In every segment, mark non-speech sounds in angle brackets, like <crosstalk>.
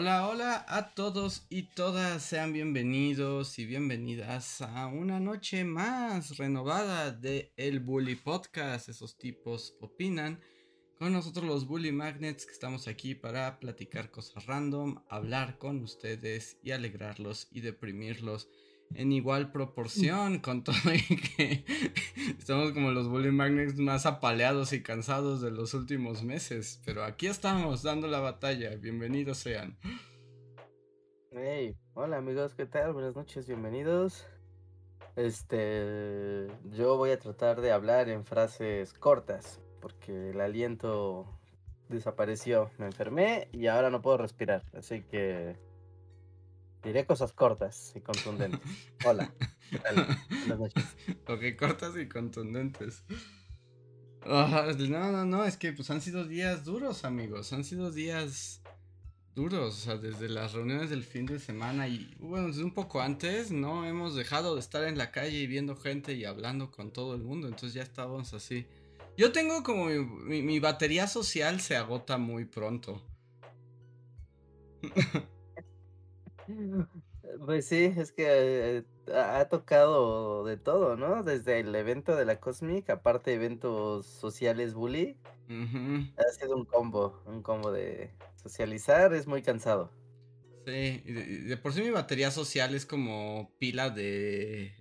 Hola, hola a todos y todas, sean bienvenidos y bienvenidas a una noche más renovada de El Bully Podcast. Esos tipos opinan. Con nosotros los Bully Magnets que estamos aquí para platicar cosas random, hablar con ustedes y alegrarlos y deprimirlos en igual proporción, con todo y que <laughs> estamos como los Bully Magnets más apaleados y cansados de los últimos meses. Pero aquí estamos dando la batalla. Bienvenidos sean. Hey, hola amigos, ¿qué tal? Buenas noches, bienvenidos. Este, yo voy a tratar de hablar en frases cortas, porque el aliento desapareció. Me enfermé y ahora no puedo respirar, así que Diré cosas cortas y contundentes. <laughs> Hola, ¿qué tal? Buenas noches. Ok, cortas y contundentes. no, no, no, es que pues han sido días duros, amigos. Han sido días duros, o sea, desde las reuniones del fin de semana y bueno, desde un poco antes, no hemos dejado de estar en la calle y viendo gente y hablando con todo el mundo, entonces ya estábamos así. Yo tengo como mi, mi batería social se agota muy pronto. <laughs> Pues sí, es que eh, ha tocado de todo, ¿no? Desde el evento de la Cosmic, aparte eventos sociales bully, ha sido un combo, un combo de socializar, es muy cansado. Sí, de, por sí mi batería social es como pila de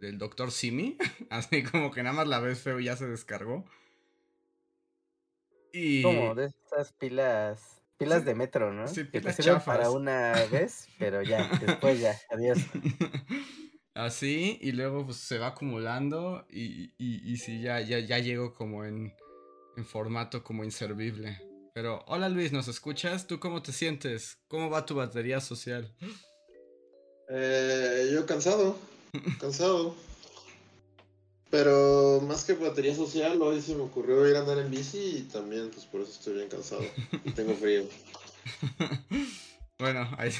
del doctor Simi, <laughs> así como que nada más la ves feo y ya se descargó. Y... Como de esas pilas Pilas de metro, ¿no? Sí, pilas que te para una vez, pero ya, <laughs> después ya, adiós. Así, y luego pues se va acumulando y, y, sí, ya, ya, ya llego como en, en formato como inservible. Pero, hola Luis, ¿nos escuchas? ¿Tú cómo te sientes? ¿Cómo va tu batería social? Eh, yo cansado, cansado. Pero más que batería social, hoy se me ocurrió ir a andar en bici y también, pues por eso estoy bien cansado. Y tengo frío. <laughs> Bueno, ahí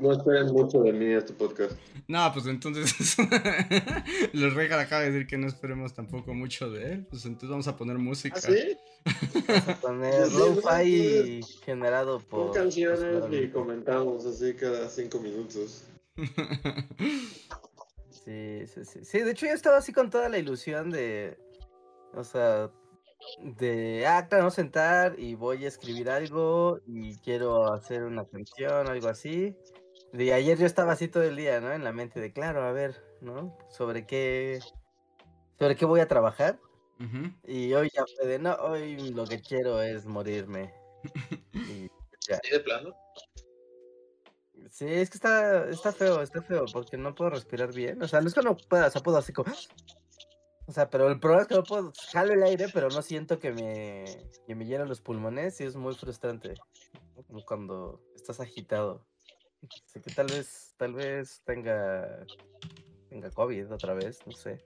no, esperen mucho de mí este podcast. No, pues entonces <laughs> los Regal acaba de decir que no esperemos tampoco mucho de él. Pues entonces vamos a poner música. ¿Ah, sí? Vamos a poner lo-fi generado por. canciones y comentamos así cada cinco minutos. <laughs> Sí, sí, sí. Sí, de hecho yo estaba así con toda la ilusión de. O sea, de. Ah, claro, sentar y voy a escribir algo y quiero hacer una canción, algo así. De ayer yo estaba así todo el día, ¿no? En la mente de, claro, a ver, ¿no? Sobre qué. Sobre qué voy a trabajar. Y hoy ya fue de, no, hoy lo que quiero es morirme. <laughs> y ya. ¿Sí de plano? Sí, es que está, está feo, está feo, porque no puedo respirar bien. O sea, no es que no pueda, o sea, puedo así como. <gasps> O sea, pero el problema es que no puedo, jalo el aire, pero no siento que me, que me llenen los pulmones y es muy frustrante. Como cuando estás agitado. Así que tal vez, tal vez tenga, tenga COVID otra vez, no sé.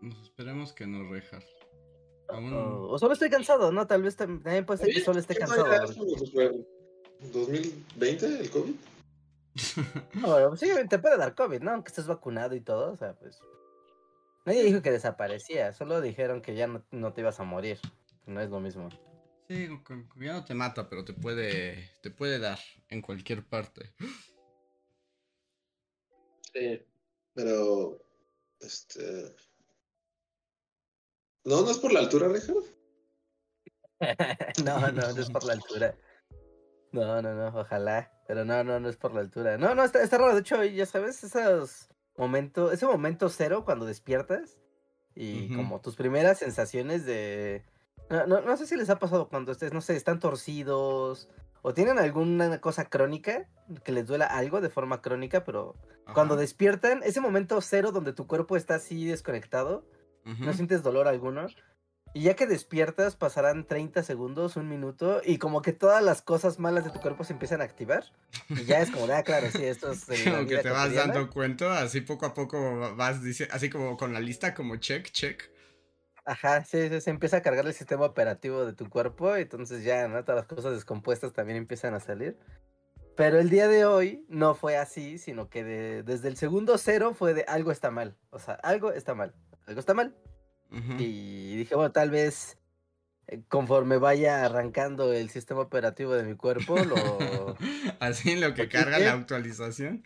Nos esperemos que no rejas. O, solo estoy cansado, ¿no? Tal vez también puede ser que solo esté cansado. ¿2020 el COVID? <laughs> No, sí, te puede dar COVID, ¿no? Aunque estés vacunado y todo, o sea, pues. Nadie dijo que desaparecía, solo dijeron que ya no, te ibas a morir. No es lo mismo. Sí, ya no te mata, pero te puede, te puede dar en cualquier parte. Sí, pero, este, no, no es por la altura, Richard. <laughs> no, no, no es por la altura. No, no, no, ojalá. Pero no, no, no es por la altura. No, no, está, está raro. De hecho, ya sabes, esos momentos, ese momento cero cuando despiertas y como tus primeras sensaciones de... No, no, no sé si les ha pasado cuando estés, no sé, están torcidos o tienen alguna cosa crónica que les duela algo de forma crónica, pero cuando despiertan, ese momento cero donde tu cuerpo está así desconectado, no sientes dolor alguno, Y ya que despiertas, pasarán 30 segundos, un minuto, y como que todas las cosas malas de tu cuerpo se empiezan a activar. Y ya es como, ah, claro, sí, esto es. <laughs> la Como que te vas cotidiana. dando cuenta, así poco a poco vas, dice, así como con la lista, como check, check. Ajá, sí, sí, se empieza a cargar el sistema operativo de tu cuerpo, entonces ya, ¿no? Todas las cosas descompuestas también empiezan a salir. Pero el día de hoy no fue así, sino que de- desde el segundo cero fue de algo está mal. O sea, algo está mal. Algo está mal. Y dije, bueno, tal vez eh, conforme vaya arrancando el sistema operativo de mi cuerpo, lo... <laughs> Así en lo que ¿Lo carga la actualización.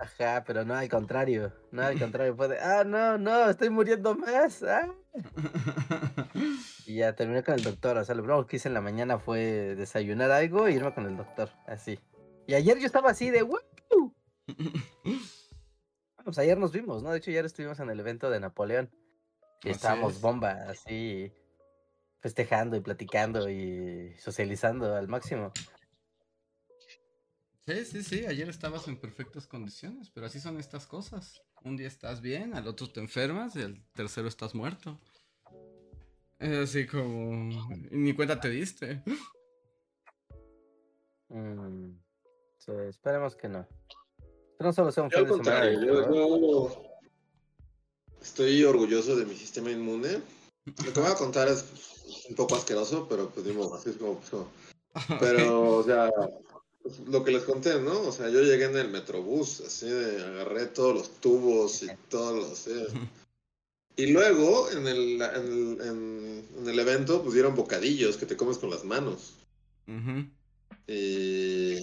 Ajá, pero no, al contrario. No, al contrario. Fue de, ah, no, no, estoy muriendo más. ah". Y ya terminé con el doctor. O sea, lo primero que hice en la mañana fue desayunar algo e irme con el doctor. Así. Y ayer yo estaba así de, ¡Woo! Pues <laughs> ayer nos vimos, ¿no? De hecho, ayer estuvimos en el evento de Napoleón. Y estábamos es. bomba, así, festejando y platicando y socializando al máximo. Sí, sí, sí, ayer estabas en perfectas condiciones, pero así son estas cosas. Un día estás bien, al otro te enfermas y al tercero estás muerto. Es así como... ni cuenta te diste. Mm, sí, esperemos que no. Que no solo sea un fin de semana. yo, yo estoy orgulloso de mi sistema inmune. Lo que voy a contar es un poco asqueroso, pero pues digo, así es como pasó. <laughs> Pero, o sea, pues, lo que les conté, ¿no? O sea, yo llegué en el metrobús, así de agarré todos los tubos y todos los... eh. Y luego, en el, en, el, en- en el evento, pues dieron bocadillos que te comes con las manos. Ujú. Y,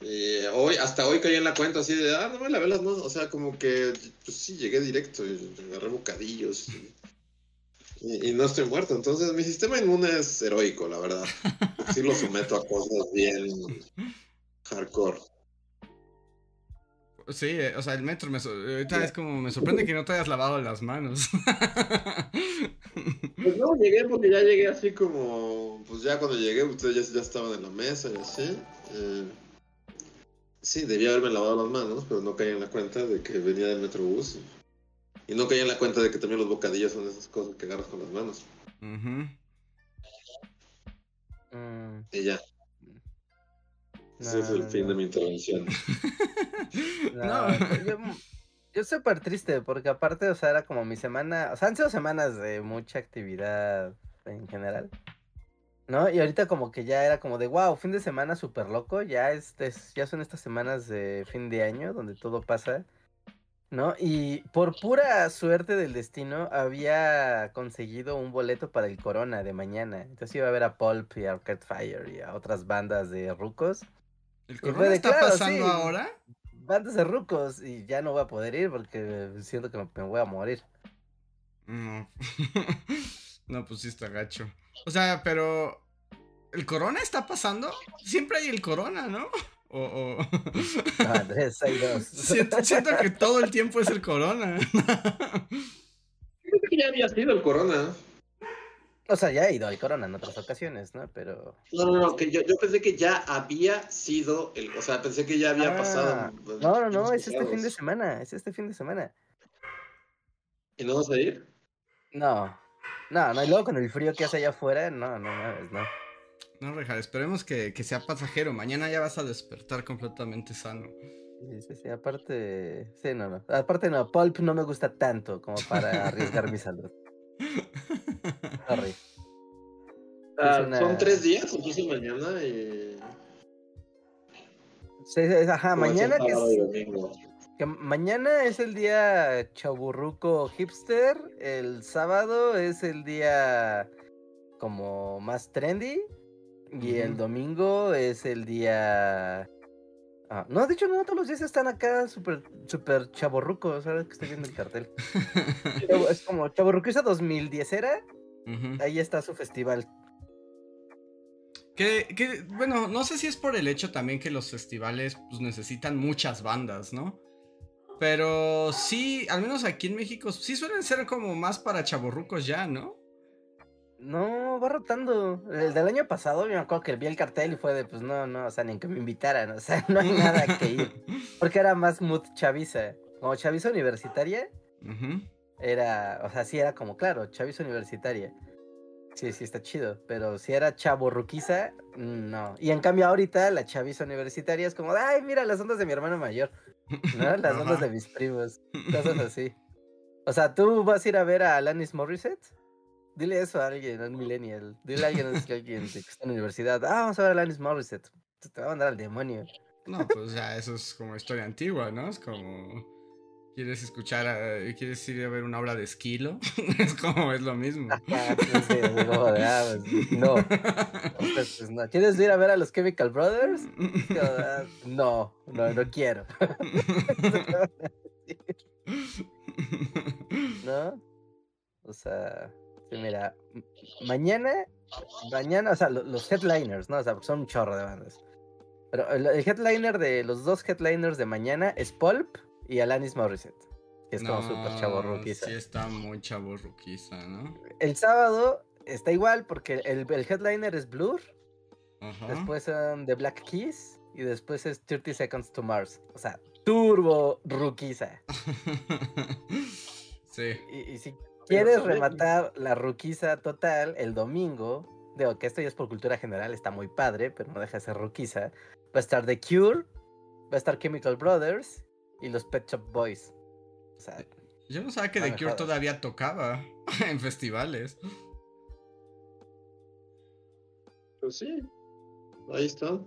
y hoy, hasta hoy caí en la cuenta así de, ah, no me lavé las manos. O sea, como que, pues sí, llegué directo y agarré bocadillos. Y, no estoy muerto. Entonces, mi sistema inmune es heroico, la verdad. Sí lo someto a cosas bien hardcore. Sí, eh, o sea, el metro me... Ahorita es como me sorprende que no te hayas lavado las manos. <laughs> Pues no, llegué porque ya llegué así como, pues ya cuando llegué, ustedes ya, ya estaban en la mesa y así. eh, sí, debía haberme lavado las manos, pero no caí en la cuenta de que venía del metrobús. Y, y no caí en la cuenta de que también los bocadillos son esas cosas que agarras con las manos. Mm, Y ya, ese es el no, fin no. de mi intervención. <laughs> <laughs> No, No. yo, yo súper triste porque aparte, o sea, era como mi semana, o sea, han sido semanas de mucha actividad en general, ¿no? Y ahorita como que ya era como de, wow, fin de semana súper loco, ya, este, es- ya son estas semanas de fin de año donde todo pasa, ¿no? Y por pura suerte del destino había conseguido un boleto para el Corona de mañana, entonces iba a ver a Pulp y a Arcade Fire y a otras bandas de rucos. ¿El corona de, está claro, pasando sí. ahora? bandas de rucos y ya no voy a poder ir porque siento que me, me voy a morir. No. <laughs> no, pues sí está gacho. O sea, pero... ¿El corona está pasando? Siempre hay el corona, ¿no? <laughs> O... o- No, Andrés, hay dos. <laughs> siento, siento que todo el tiempo es el corona. Creo que ya había sido el corona. O sea, ya he ido al Corona en otras ocasiones, ¿no? Pero. No, no, no, que yo, yo pensé que ya había sido el, o sea, pensé que ya había Ah, pasado. No, no, no, es este fin de semana. Es este fin de semana. ¿Y no vas a ir? No. No, no, y luego con el frío que hace allá afuera, no, no mames, no. No, Reja, esperemos que, que sea pasajero. Mañana ya vas a despertar completamente sano. Sí, sí, sí, aparte. Sí, no, no. Aparte, no, Pulp no me gusta tanto como para <laughs> arriesgar mi salud. Sorry. Ah, una- Son tres días, entonces mañana y... Sí, sí, ajá, mañana que es. domingo. Que mañana es el día chaburruco hipster, el sábado es el día como más trendy y el domingo es el día... Ah, no, de hecho no, todos los días están acá súper super chaborrucos, ahora que estoy viendo el cartel. <laughs> Es como Chaborruquiza 2010 era, Ujú. ahí está su festival. Que, que, bueno, no sé si es por el hecho también que los festivales pues, necesitan muchas bandas, ¿no? Pero sí, al menos aquí en México, sí suelen ser como más para chavorrucos ya, ¿no? No, va rotando. El del año pasado, me acuerdo que vi el cartel y fue de, pues no, no, o sea, ni que me invitaran, o sea, <laughs> no hay nada que ir. <laughs> Porque era más mood chaviza. Como chaviza universitaria, era, o sea, sí era como, claro, chaviza universitaria. Sí, sí, está chido. Pero si era chavo ruquiza, no. Y en cambio ahorita la chaviza universitaria es como, ay, mira las ondas de mi hermano mayor. ¿No? Las ondas de mis primos. Cosas <laughs> así. O sea, ¿tú vas a ir a ver a Alanis Morissette? Dile eso a alguien, a un millennial. Dile a alguien, que alguien que está en la universidad. Ah, vamos a ver a Alanis Morissette. Te te va a mandar al demonio. No, pues ya eso es como historia antigua, ¿no? Es como. ¿Quieres escuchar, a- quieres ir a ver una obra de esquilo? <laughs> es como, es lo mismo. <laughs> Ah, sí, de, ah, pues, no. Pues, pues, no. ¿Quieres ir a ver a los Chemical Brothers? Ah, No, no, no quiero. <laughs> ¿No? O sea, sí, mira, mañana, mañana, o sea, lo- los headliners, ¿no? O sea, son un chorro de bandas. Pero el headliner de los dos headliners de mañana es Pulp y Alanis Morissette, que es como súper chavo Sí, está muy chaborruquiza, ¿no? El sábado está igual porque el, el headliner es Blur, Ajá. después son The Black Keys y después es 30 Seconds to Mars. O sea, turbo ruquiza. <laughs> sí. Y, y si quieres rematar la ruquiza total el domingo, digo que esto ya es por cultura general, está muy padre, pero no deja de ser ruquiza. Va a estar The Cure, va a estar Chemical Brothers y los Pet Shop Boys. O sea, Yo no sabía que The Cure todavía tocaba <laughs> en festivales. Pues sí. Ahí está.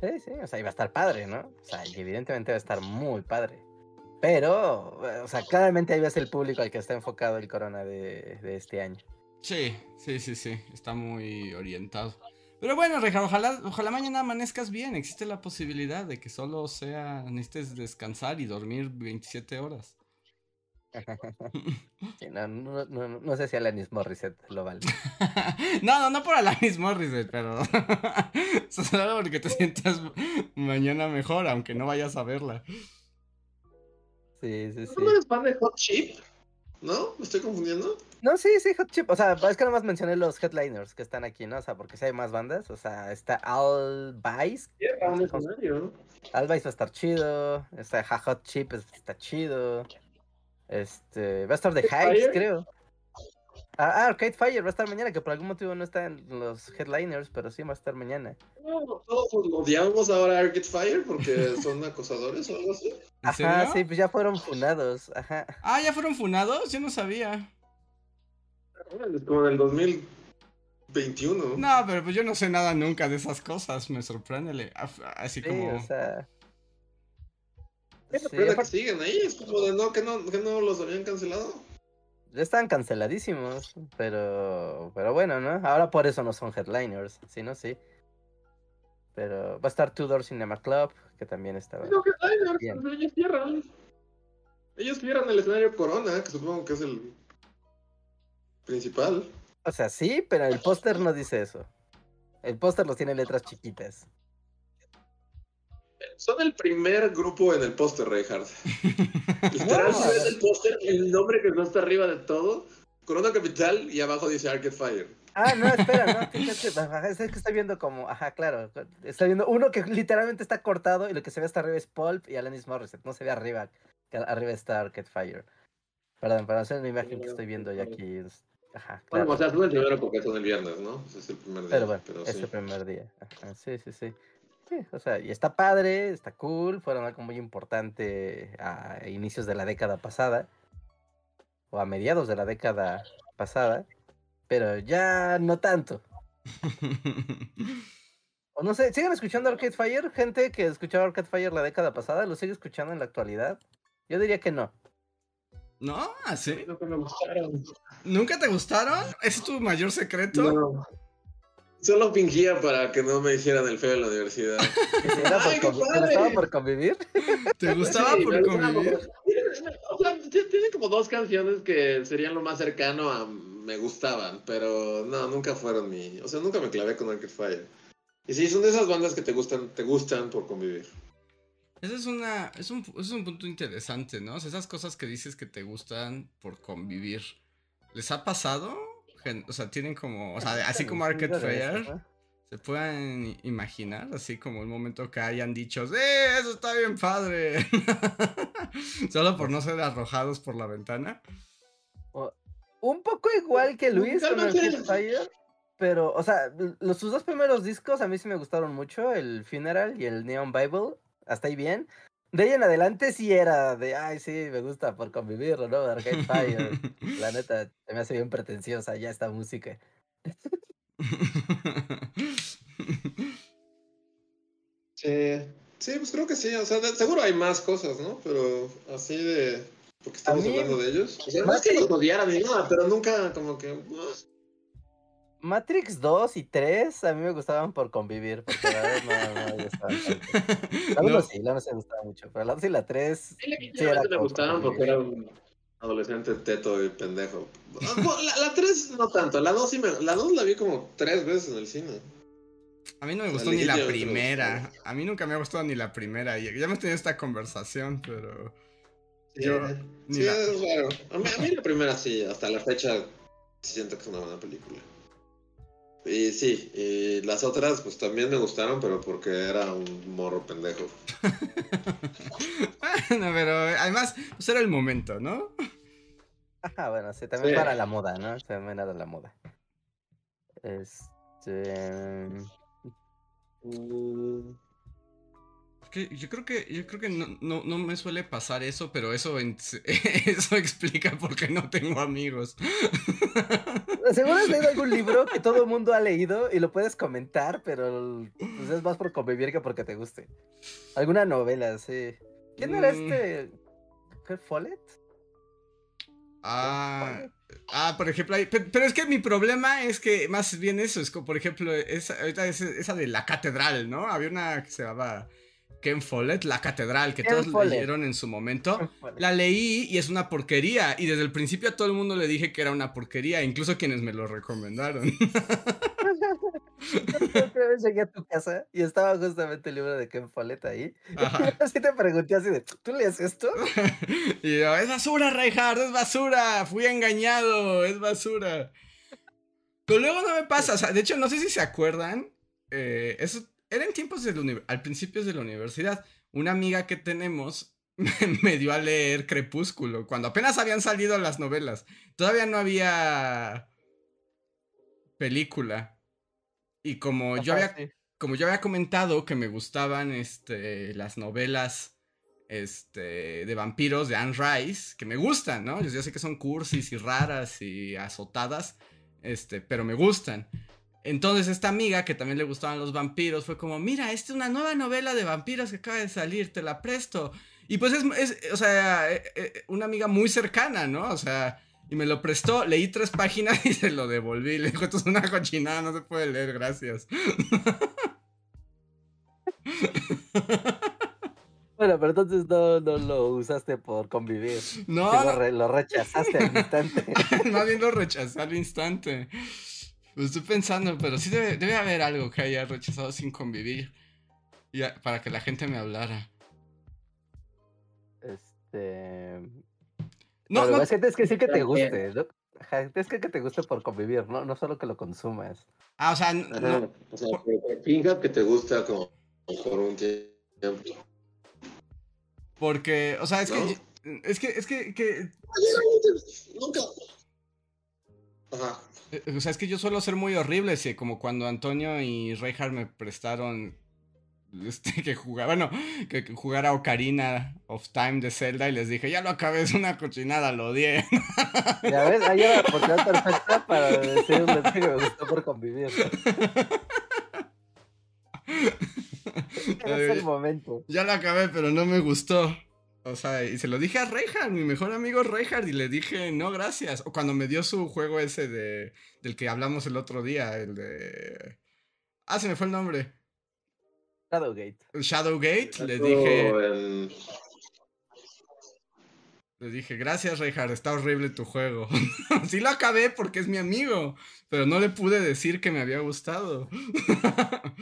sí, sí, o sea, iba a estar padre, ¿no? O sea, y evidentemente va a estar muy padre. Pero, eh, o sea, claramente ahí ves el público al que está enfocado el corona de, de este año. Sí, sí, sí, sí. Está muy orientado. Pero bueno, Reja, ojalá, ojalá mañana amanezcas bien. Existe la posibilidad de que solo sea. necesites descansar y dormir 27 horas. <laughs> Sí, no, no, no, no- no sé si Alanis Morissette lo vale. <laughs> no, no, no por Alanis Morissette, pero. <laughs> Solo porque te sientas mañana mejor, aunque no vayas a verla. Sí, sí, sí. ¿No eres fan de Hot Chip? ¿No? ¿Me estoy confundiendo? No, sí, sí, Hot Chip. O sea, es que nomás mencioné los headliners que están aquí, ¿no? O sea, porque si hay más bandas. O sea, está Al Vice. Un escenario. Al Vice va a estar chido. Está Hot Chip, es- está chido. Este, va a estar The Fire. creo. Ah, ah, Arcade Fire va a estar mañana, que por algún motivo no está en los headliners, pero sí va a estar mañana. No, todos odiamos ahora a Arcade Fire porque <laughs> son acosadores o algo así. ¿En Ajá, serio? sí, pues ya fueron fundados. Ajá. Ah, ¿ya fueron funados? Yo no sabía. Es como en el 2021. No, pero pues yo no sé nada nunca de esas cosas. Me sorprende. Así Sí, como. o sea. Es sí, que siguen ahí, es como de no, que no, que no los habían cancelado. Ya estaban canceladísimos, pero pero bueno, ¿no? Ahora por eso no son headliners, si no, sí. Pero va a estar Tudor Cinema Club, que también estaba. No, Bien. pues, ellos cierran. Ellos cierran el escenario Corona, que supongo que es el principal. O sea, sí, pero el póster no dice eso. El póster los tiene en letras chiquitas. Son el primer grupo en el póster, Reinhardt. <laughs> Literal, ver. el póster, el nombre que no está arriba de todo, Corona Capital y abajo dice Arcade Fire. Ah, no, espera, no. <laughs> fíjate, ajá, Es que estoy viendo como, ajá, claro. Estoy viendo uno que literalmente está cortado y lo que se ve hasta arriba es Pulp y Alanis Morissette. No se ve arriba, que arriba está Arcade Fire. Perdón, para hacer una imagen que estoy viendo ya aquí. es- Ajá, Bueno, claro. o sea, son el primero porque son el viernes, ¿no? Ese es el primer día. Pero bueno, pero es sí. el primer día. Ajá, sí, sí, sí. Sí, o sea, y está padre, está cool, fueron algo muy importante a inicios de la década pasada, o a mediados de la década pasada, pero ya no tanto. <laughs> O no sé, ¿siguen escuchando Arcade Fire? Gente que escuchaba Arcade Fire la década pasada, ¿lo sigue escuchando en la actualidad? Yo diría que no. ¿No? ¿Así? Que me gustaron. ¿Nunca te gustaron? ¿Ese es tu mayor secreto? No. Solo fingía para que no me hicieran el feo en la universidad. <laughs> ¿Era por ¡Ay, qué convi- ¿te gustaba por convivir? ¿Te gustaba Sí, por convivir? O sea, tiene como dos canciones que serían lo más cercano a me gustaban, pero no, nunca fueron mi. O sea, nunca me clavé con Arcade Fire. Y sí, son de esas bandas que te gustan, te gustan por convivir. Ese es, una, es, un, es un punto interesante, ¿no? O sea, esas cosas que dices que te gustan por convivir. ¿Les ha pasado? O sea, tienen como, o sea, <laughs> así como Arcade Fire. ¿se pueden imaginar? Así como el momento que hayan dicho, ¡eh, eso está bien padre! <laughs> Solo por no ser arrojados por la ventana. un poco igual que Luis con Realmente- Fire, pero, o sea, los, sus dos primeros discos a mí sí me gustaron mucho, el Funeral y el Neon Bible, hasta ahí bien. De ahí en adelante sí era de, ay, sí, me gusta por convivir, ¿no? Arcade Fire. La neta, se me hace bien pretenciosa ya esta música. Sí, sí, pues creo que sí. O sea, de- seguro hay más cosas, ¿no? Pero así de. Porque estamos mí- hablando de ellos. O sea, no más es que que- los odiara ni nada, pero nunca como que. Matrix 2 y 3 a mí me gustaban por convivir, porque la verdad no, no me gustaban tanto. La 1 No. sí, la 1 sí me gustaba mucho, pero la 2 y la 3 Sí, sí era me gustaban porque era un adolescente teto y pendejo. <laughs> La, la 3 no tanto, la 2 sí me. La 2 la vi como tres veces en el cine. A mí no me gustó ni la legítimamente me primera. A mí nunca me ha gustado ni la primera. Ya ya hemos tenido esta conversación, pero. Sí, Yo, ni sí, la- es raro. A mí, a mí la primera sí, hasta la fecha siento que es una buena película. Y sí, y las otras pues también me gustaron, pero porque era un morro pendejo. <laughs> Bueno, pero además, pues era el momento, ¿no? Ajá, bueno, sí, también Sí. para la moda, ¿no? También era la moda. Este. mm, que yo creo que, yo creo que no, no, no me suele pasar eso, pero eso, en- <laughs> eso explica por qué no tengo amigos. <laughs> Seguro has leído algún libro que todo el mundo ha leído y lo puedes comentar, pero pues, es más por convivir que porque te guste. Alguna novela, sí. ¿Quién era Mm. este? ¿Qué Follett? Ah, ah, por ejemplo, hay- pe- pero es que mi problema es que más bien eso, es como, por ejemplo, esa, ahorita es esa de la catedral, ¿no? Había una que se llamaba Ken Follett, la catedral, que Ken todos Follett. leyeron en su momento. La leí y es una porquería. Y desde el principio a todo el mundo le dije que era una porquería, incluso quienes me lo recomendaron. <laughs> Otra vez llegué a tu casa y estaba justamente el libro de Ken Follett ahí. Ajá. <laughs> Así te pregunté así de, ¿tú lees esto? <laughs> Y yo, es basura, Reinhardt, es basura, fui engañado, es basura. Pero luego no me pasa, o sea, de hecho no sé si se acuerdan, eh, eso era en tiempos del al principio de la universidad, una amiga que tenemos <laughs> me, dio a leer Crepúsculo, cuando apenas habían salido las novelas, todavía no había película. Y como yo había sí. como yo había comentado que me gustaban este, las novelas este, de vampiros de Anne Rice, que me gustan, ¿no? Yo, yo sé que son cursis y raras y azotadas, este, pero me gustan. Entonces esta amiga que también le gustaban los vampiros fue como, mira, esta es una nueva novela de vampiros que acaba de salir, te la presto. Y pues es, es, o sea, eh, eh, una amiga muy cercana, ¿no? O sea, y me lo prestó, leí tres páginas y se lo devolví. Le dijo, esto es una cochinada, no se puede leer, gracias. <laughs> Bueno, pero entonces no, no lo usaste por convivir. No, lo, re- lo rechazaste al instante. <laughs> más bien lo rechazé al instante. Lo estoy pensando, pero sí debe, debe haber algo que haya rechazado sin convivir. Y a- para que la gente me hablara. Este. No, pero no, es que tienes que decir que te guste, ¿no? Tienes que que te guste por convivir, ¿no? No solo que lo consumas. ah, o sea, no, O sea, que, que finjas que te gusta como por un tiempo. porque, o sea, es que, es que, es que, que, Nunca. Ajá. eh, o sea, es que yo suelo ser muy horrible, sí, como cuando Antonio y Reinhardt me prestaron, este, que jugaba, bueno, que, que jugara Ocarina of Time de Zelda y les dije, ya lo acabé, es una cochinada, lo odié. <laughs> Ya ves, ahí era la oportunidad perfecta para decir un mensaje que me gustó por convivir. <laughs> es el momento. Ya lo acabé, pero no me gustó. O sea, y se lo dije a Reinhardt, mi mejor amigo Reinhardt, y le dije, no, gracias. O cuando me dio su juego ese de del que hablamos el otro día, el de... Ah, se me fue el nombre. Shadowgate. Shadowgate, le dije, le dije, gracias Reinhardt, está horrible tu juego. <laughs> sí lo acabé porque es mi amigo, pero no le pude decir que me había gustado. <laughs>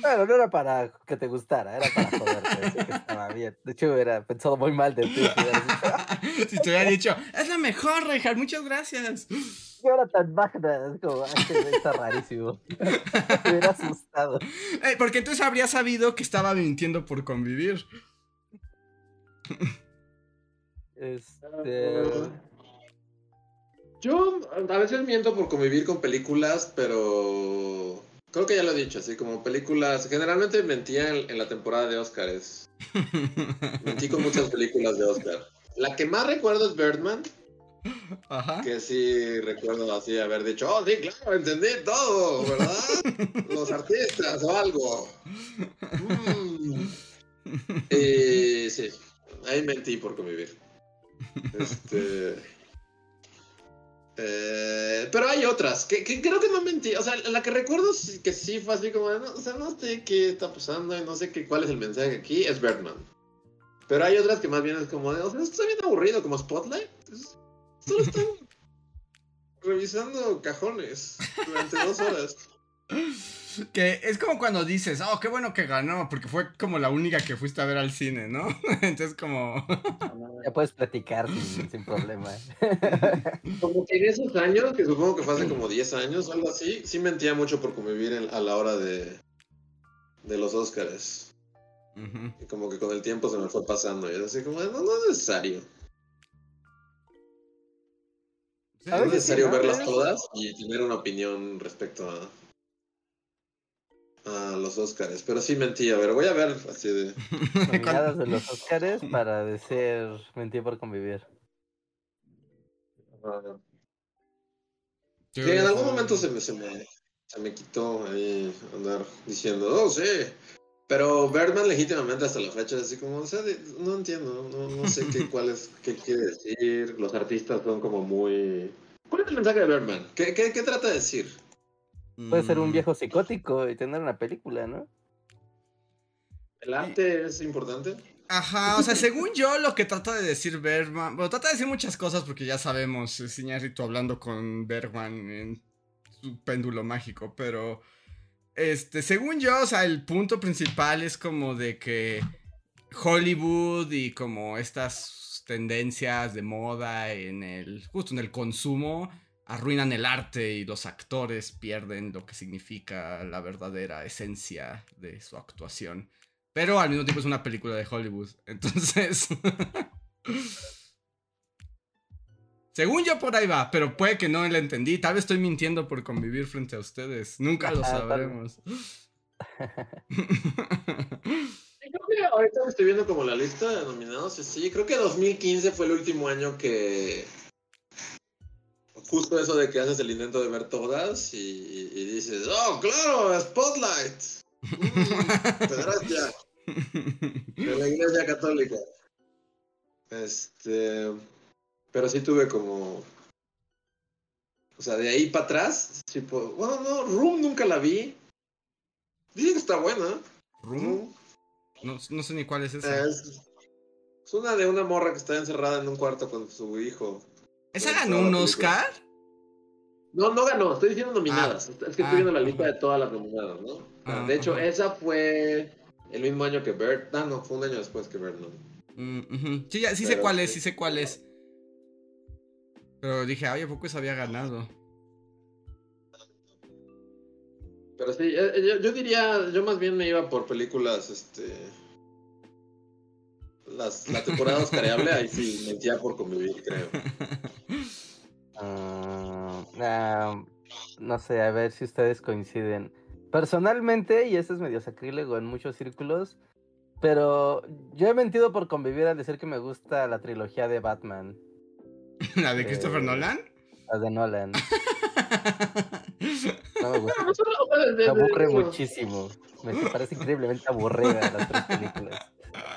Bueno, no era para que te gustara, era para joderte, decir que estaba bien. De hecho, hubiera pensado muy mal de ti. si hubieras dicho, "Ah, <laughs> si te hubiera dicho, es la mejor Reinhardt, muchas gracias. ¿Qué hora tan magna? Es como, "Ah, este está rarísimo. Me hubiera asustado. Eh, porque entonces habría sabido que estaba mintiendo por convivir. Este. Yo a veces miento por convivir con películas, pero creo que ya lo he dicho, así como películas. Generalmente mentía en, en la temporada de Oscars. <laughs> Mentí con muchas películas de Oscar. La que más recuerdo es Birdman, Ajá. que sí recuerdo así haber dicho, oh, sí, claro, entendí todo, ¿verdad? Los artistas o algo. Mm. <laughs> Y sí, ahí mentí por convivir. Este. eh, pero hay otras que, que creo que no mentí. O sea, la que recuerdo que sí fue así como, no, o sea, no sé qué está pasando y no sé qué, cuál es el mensaje aquí. Es Birdman. Pero hay otras que más bien es como, de, o sea, esto está bien aburrido, como Spotlight. Solo están <laughs> revisando cajones durante dos horas. Que es como cuando dices, oh, qué bueno que ganó, porque fue como la única que fuiste a ver al cine, ¿no? <laughs> Entonces como... Ya puedes platicar sin, sin problema. <laughs> Como que en esos años, que supongo que fue hace como 10 años o algo así, sí mentía mucho por convivir en- a la hora de, de los Óscares. Y como que con el tiempo se me fue pasando. Y era así como, no, no es necesario. No es necesario ¿no? verlas todas y tener una opinión respecto a, a los Óscares. Pero sí mentí, a ver, voy a ver así de... <laughs> Nominadas de los Oscars para decir mentir por convivir. ah, Sí, en algún momento se me, se me, se me quitó ahí andar diciendo, oh, sí. Pero Birdman legítimamente hasta la fecha es así como, o sea, de- no entiendo, no, no sé qué, cuál es, qué quiere decir. Los artistas son como muy... ¿Cuál es el mensaje de Birdman? ¿Qué, qué, qué trata de decir? Puede ser un Mm, viejo psicótico y tener una película, ¿no? ¿El arte es importante? Ajá, o sea, según yo lo que trata de decir Bergman, bueno, trata de decir muchas cosas porque ya sabemos, es Iñárritu hablando con Bergman en su péndulo mágico, pero este, según yo, o sea, el punto principal es como de que Hollywood y como estas tendencias de moda en el justo en el consumo arruinan el arte y los actores pierden lo que significa la verdadera esencia de su actuación. Pero al mismo tiempo es una película de Hollywood. <laughs> Entonces. Según yo por ahí va, pero puede que no la entendí. Tal vez estoy mintiendo por convivir frente a ustedes. Nunca lo vez. <laughs> sabremos. Creo que ahorita me estoy viendo como la lista de nominados. Sí, creo que 2015 fue el último año que. Justo eso de que haces el intento de ver todas y, y- y dices, oh, claro, Spotlight. Mm, pederastia, de la iglesia católica. Este. Pero sí tuve como. O sea, de ahí para atrás. Sí, puedo- bueno, no, Room nunca la vi. Dicen que está buena. ¿Room? No, no sé ni cuál es esa. Es, es una de una morra que está encerrada en un cuarto con su hijo. ¿Esa ganó un. Oscar? No, no ganó, estoy diciendo nominadas. es que estoy ah, viendo la lista ajá. de todas las nominadas, ¿no? Ah, de hecho, esa fue el mismo año que Bird. Ah, no, fue un año después que Bird, ¿no? Mm. Sí, ya- sí sé cuál es, sí. sé cuál es. Pero dije, ay, ¿a poco esa había ganado? Pero sí, eh, eh, yo, yo diría, yo más bien me iba por películas, este. Las, la temporada oscareable, ahí sí <laughs> mentía por convivir, creo. Ah, no sé, a ver si ustedes coinciden. Personalmente, y esto es medio sacrílego en muchos círculos, pero yo he mentido por convivir al decir que me gusta la trilogía de Batman, <laughs> ¿La de Christopher Eh, Nolan? las de Nolan. <laughs> No <laughs> me aburre muchísimo. Me parece increíblemente aburrida las tres películas.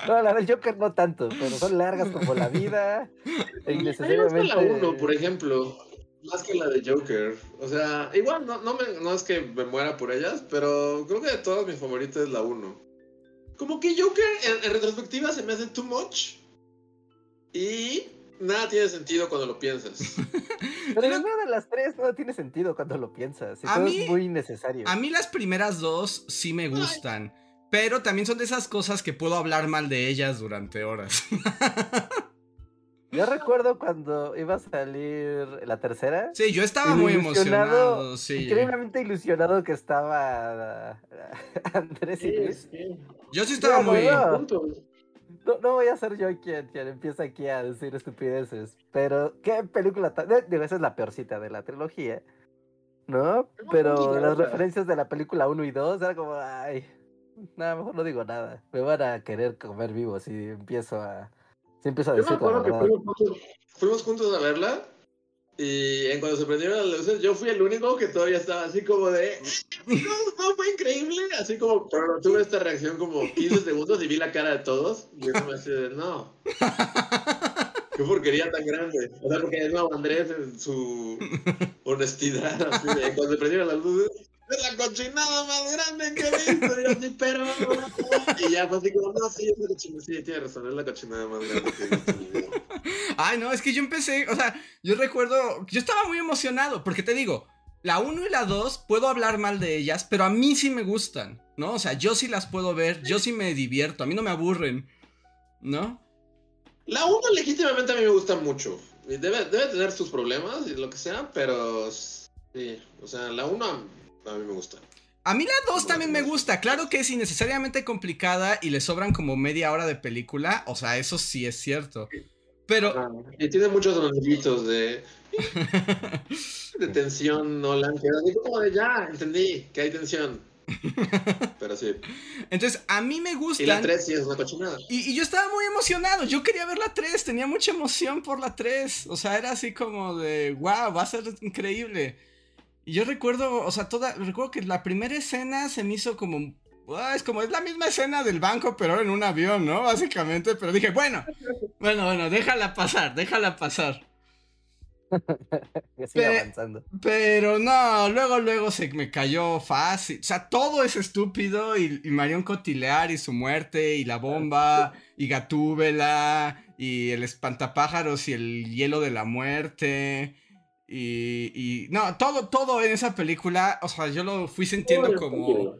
No, la del Joker no tanto, pero son largas como la vida. E A mí me gusta innecesariamente. la 1, por ejemplo, más que la de Joker. O sea, igual no, no, me- no es que me muera por ellas, pero creo que de todas mi favorita es la 1. Como que Joker en, en retrospectiva se me hace too much. Y nada tiene sentido cuando lo piensas. <laughs> Pero ninguna de las tres no tiene sentido cuando lo piensas. Y A todo mí- es muy innecesario. A mí las primeras dos sí me gustan. Pero también son de esas cosas que puedo hablar mal de ellas durante horas. Yo recuerdo cuando iba a salir la tercera. Sí, yo estaba muy emocionado. Sí. Increíblemente ilusionado que estaba <laughs> Andrés y Luis. Yo sí estaba Ya, muy. No, no voy a ser yo quien, quien empieza aquí a decir estupideces, pero qué película tan... eh, Digo, esa es la peorcita de la trilogía, ¿no? Pero las referencias de la película 1 y 2 era como, ay, nada, mejor no digo nada. Me van a querer comer vivo si empiezo a... Si empiezo a Yo me decir acuerdo que fuimos fuimos juntos a verla y en cuando se prendieron las luces yo fui el único que todavía estaba así como de no, no, fue increíble, así como pero tuve esta reacción como 15 segundos y vi la cara de todos y yo me así de no. <laughs> Qué porquería tan grande. O sea, porque no, Andrés en su honestidad, así de cuando se prendieron las luces, es la cochinada más grande que he visto. Y yo así, pero. Y ya fue así como, no, sí, es la cochinada. Sí, tiene razón, es la cochinada más grande que he visto. en mi vida. Ay, no, es que yo empecé, o sea, yo recuerdo, yo estaba muy emocionado, porque te digo, la 1 y la 2 puedo hablar mal de ellas, pero a mí sí me gustan, ¿no? O sea, yo sí las puedo ver, yo sí me divierto, a mí no me aburren, ¿no? La 1 legítimamente a mí me gusta mucho. Debe, debe tener sus problemas y lo que sea, pero sí, o sea, la 1 a, a mí me gusta. A mí la 2 también me gusta, claro que es innecesariamente complicada y le sobran como media hora de película, o sea, eso sí es cierto. Pero, Ah, y tiene muchos soniditos de, de <laughs> tensión, Nolan, que como de ya, entendí que hay tensión. <laughs> Pero sí. entonces, a mí me Y la gustan. 3 sí es una cochinada. Y, y yo estaba muy emocionado, yo quería ver la 3, tenía mucha emoción por la 3, o sea, era así como de, wow, va a ser increíble. Y yo recuerdo, o sea, toda, recuerdo que la primera escena se me hizo como, ah, es como, es la misma escena del banco, pero ahora en un avión, ¿no? Básicamente, pero dije, bueno, <laughs> bueno, bueno, déjala pasar, déjala pasar. <laughs> Que siga Pe- avanzando. Pero no, luego, luego se me cayó fácil. O sea, todo es estúpido. Y, y Marion Cotillard y su muerte, y la bomba, y Gatúbela, y el espantapájaros y el hielo de la muerte. Y, y no, todo, todo en esa película, o sea, yo lo fui sintiendo como...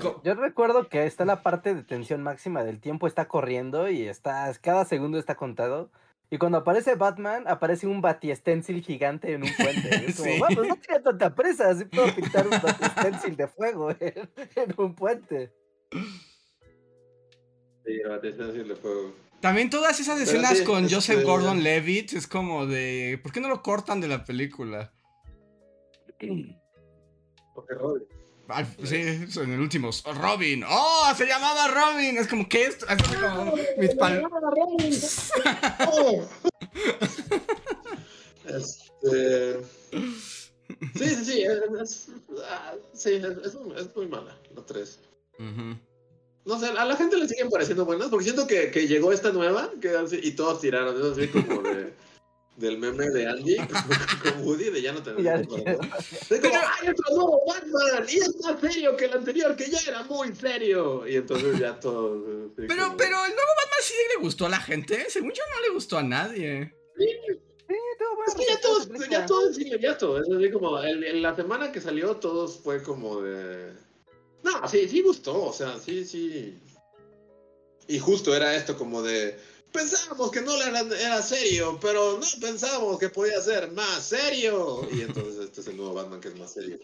co- Yo recuerdo que está la parte de tensión máxima del tiempo, está corriendo y está, cada segundo está contado. Y cuando aparece Batman, aparece un batiestencil gigante en un puente. <laughs> Es como, Sí. "Guau, pues no tiene tanta presa, así puedo pintar un batiestencil de fuego <laughs> en, en un puente. Sí, atención sí le fuego. También todas esas escenas sí, con Joseph Gordon-Levitt es como de... ¿Por qué no lo cortan de la película? Porque Robin. Al- sí, en el último. Robin. ¡Oh! Se llamaba Robin. Es como que esto. Es como mis pal- Oh. <laughs> Este. Sí, sí, sí. Es, es- ah, sí, es, es muy- mala, la 3. Ujú. No sé, a la gente le siguen pareciendo buenas, porque siento que, que llegó esta nueva que así- y todos tiraron. Es así como de, del meme de Andy con, <laughs> con Woody, de ya no tenemos Ya como, ¡ay, otro nuevo Batman! Y es más serio que el anterior, que ya era muy serio. Y entonces ya todos. eh, así Pero, como- pero el nuevo Batman sí le gustó a la gente. Según yo, no le gustó a nadie. Sí, tuvo buena Es que ya recepción todos, ya todo es inmediato. Es así como, el- en la semana que salió, todos fue como de. No, sí, sí gustó. O sea, sí, sí. Y justo era esto como de. Pensábamos que no era, era serio, pero no pensábamos que podía ser más serio. Y entonces este es el nuevo Batman que es más serio.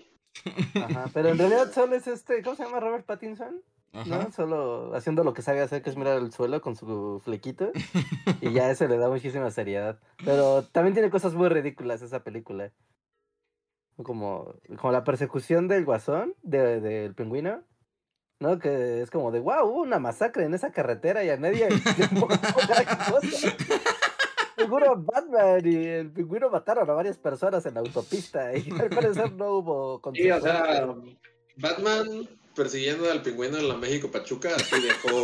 Ajá, pero en realidad solo es este, ¿cómo se llama Robert Pattinson? Ajá. ¿No? Solo haciendo lo que sabe hacer, que es mirar el suelo con su flequito. y ya eso le da muchísima seriedad. Pero también tiene cosas muy ridículas esa película. Como, como la persecución del guasón, de- del pingüino. ¿No? Que es como de, wow, hubo una masacre en esa carretera y a nadie le importó <laughs> gran cosa". Seguro Batman y el pingüino mataron a varias personas en la autopista y <laughs> al parecer no hubo Sí, o sea. Batman persiguiendo al pingüino en la México Pachuca, así dejó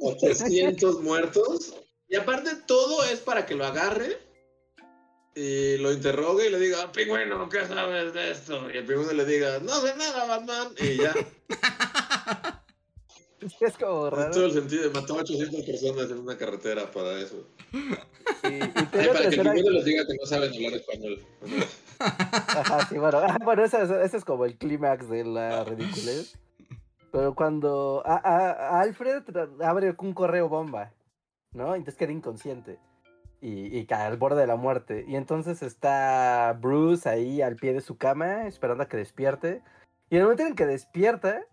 <laughs> 800 muertos. Y aparte, todo es para que lo agarre y lo interrogue y le diga, pingüino, ¿qué sabes de esto? Y el pingüino le diga, no sé nada, Batman. Y ya, Sí, <laughs> es como en raro. todo el sentido, mató a 800 personas en una carretera para eso. Y, y Ay, para que el pingüino les diga que no saben hablar español. Ajá, sí, bueno, ah, bueno ese, es- ese es como el clímax de la ridiculez. Pero cuando a, a- a Alfred abre un correo bomba, ¿no? Entonces queda inconsciente y, cae al borde de la muerte. Y entonces está Bruce ahí al pie de su cama esperando a que despierte. Y en el momento en que despierta,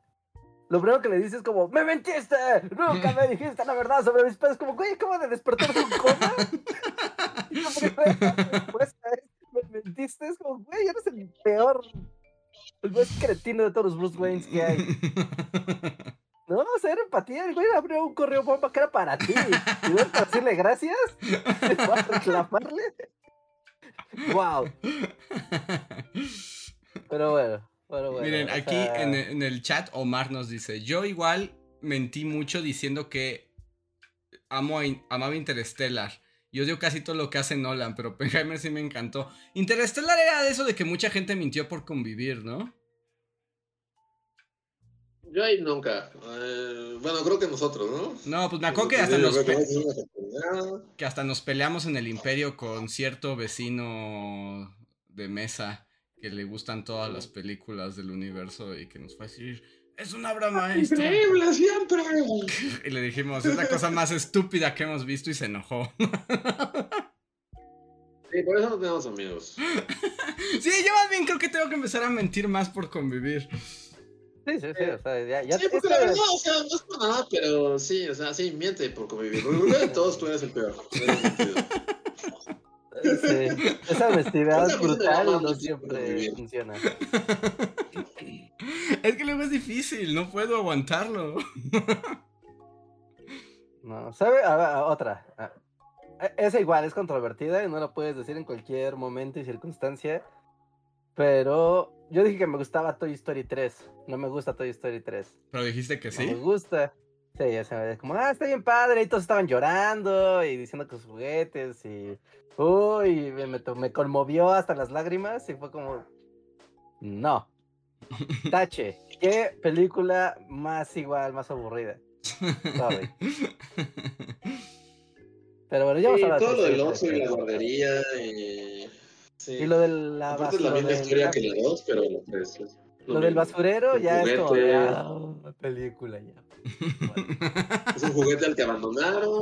lo primero que le dices es como, ¡me mentiste! Nunca me dijiste la verdad sobre mis padres. Como, güey, acabo de despertar de un coma. y es, me mentiste. Es como, güey, eres el peor, el más cretino de todos los Bruce Waynes que hay. <laughs> No, era empatía. El güey abrió un correo bomba que era para ti. <laughs> Y no para decirle gracias. <laughs> Para reclamarle. Wow. Pero bueno. Bueno, bueno, Miren, aquí sea, en, en el chat Omar nos dice, yo igual mentí mucho diciendo que amo a In- amaba Interstellar. Yo digo casi todo lo que hace Nolan, pero <laughs> Oppenheimer sí me encantó. Interstellar era de eso de que mucha gente mintió por convivir, ¿no? Yo ahí nunca. Eh, bueno, creo que nosotros, ¿no? No, pues me acuerdo que hasta, nos que pe- hasta nos peleamos en el imperio con cierto vecino de mesa que le gustan todas las películas del universo y que nos fue a decir, es una obra maestra. Increíble, siempre. <laughs> Y le dijimos, es la cosa más estúpida que hemos visto y se enojó. Sí, por eso no tenemos amigos. <laughs> Sí, yo más bien creo que tengo que empezar a mentir más por convivir. Sí, sí, sí. O sea, ya, ya sí, porque la verdad, o sea, no es por nada, pero sí, o sea, sí, miente por convivir. De todos tú eres el peor. Sí, esa honestidad Esa brutal no no siempre funciona. Es que luego es difícil, no puedo aguantarlo. No, ¿sabe? A a- otra. Ah, e- Esa igual es controvertida y no la puedes decir en cualquier momento y circunstancia. Pero yo dije que me gustaba Toy Story 3. No me gusta Toy Story 3. Pero dijiste que No me sí. gusta. Sí, ya se me como, ah, está bien padre. Y todos estaban llorando y diciendo que sus juguetes y. Uy, me, me conmovió hasta las lágrimas y fue como. No. <laughs> Tache. ¿Qué película más igual, más aburrida? Sorry. <laughs> Pero bueno, ya vamos Sí, a hablar de todo lo Toy del Story oso y 3. la guardería y... Sí. Y lo de la Aparte es la basura misma del- historia que la 2, pero la 3 es Lo del basurero ya es como de, ah, <laughs> película ya. <laughs> Es un juguete al que abandonaron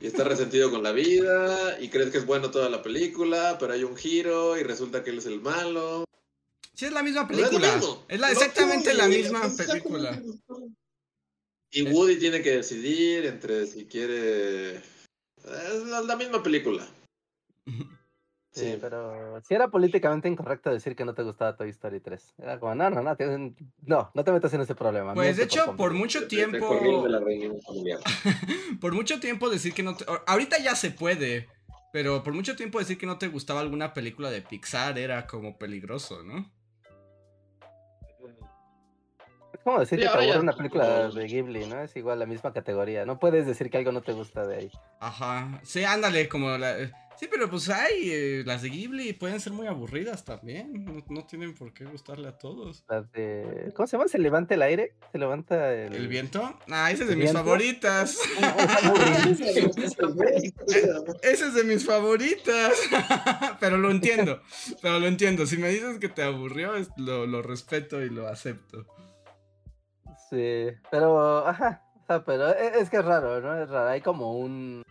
y está resentido con la vida y crees que es bueno toda la película, pero hay un giro y resulta que él es el malo. Sí, es la misma es película. mismo. Es la, exactamente la misma es película. Y Woody tiene que decidir entre si quiere... Es la, la misma película. <laughs> Sí, Sí. pero si era políticamente incorrecto decir que no te gustaba Toy Story 3. Era como, no, no, no, tienes- no, no te metas en ese problema. Pues de hecho, por convivir". mucho tiempo. de la <laughs> por mucho tiempo decir que no te. Ahorita ya se puede. Pero por mucho tiempo decir que no te gustaba alguna película de Pixar era como peligroso, ¿no? Es como decir que te aburre una película de Ghibli, ¿no? Es igual la misma categoría. No puedes decir que algo no te gusta de ahí. Ajá. Sí, ándale, como la. Sí, pero pues hay. eh, las de Ghibli pueden ser muy aburridas también. No, no tienen por qué gustarle a todos. Las de... ¿Cómo se llama? ¿Se levanta el aire? ¿Se levanta el...? ¿El viento? Ah, esa es de ¿El mis viento? <laughs> favoritas. Esa es de mis favoritas. <laughs> pero lo entiendo. Pero lo entiendo. Si me dices que te aburrió, es- lo, lo respeto y lo acepto. Sí, pero, ajá, o sea, pero e- es que es raro, ¿no? Es raro, hay como un...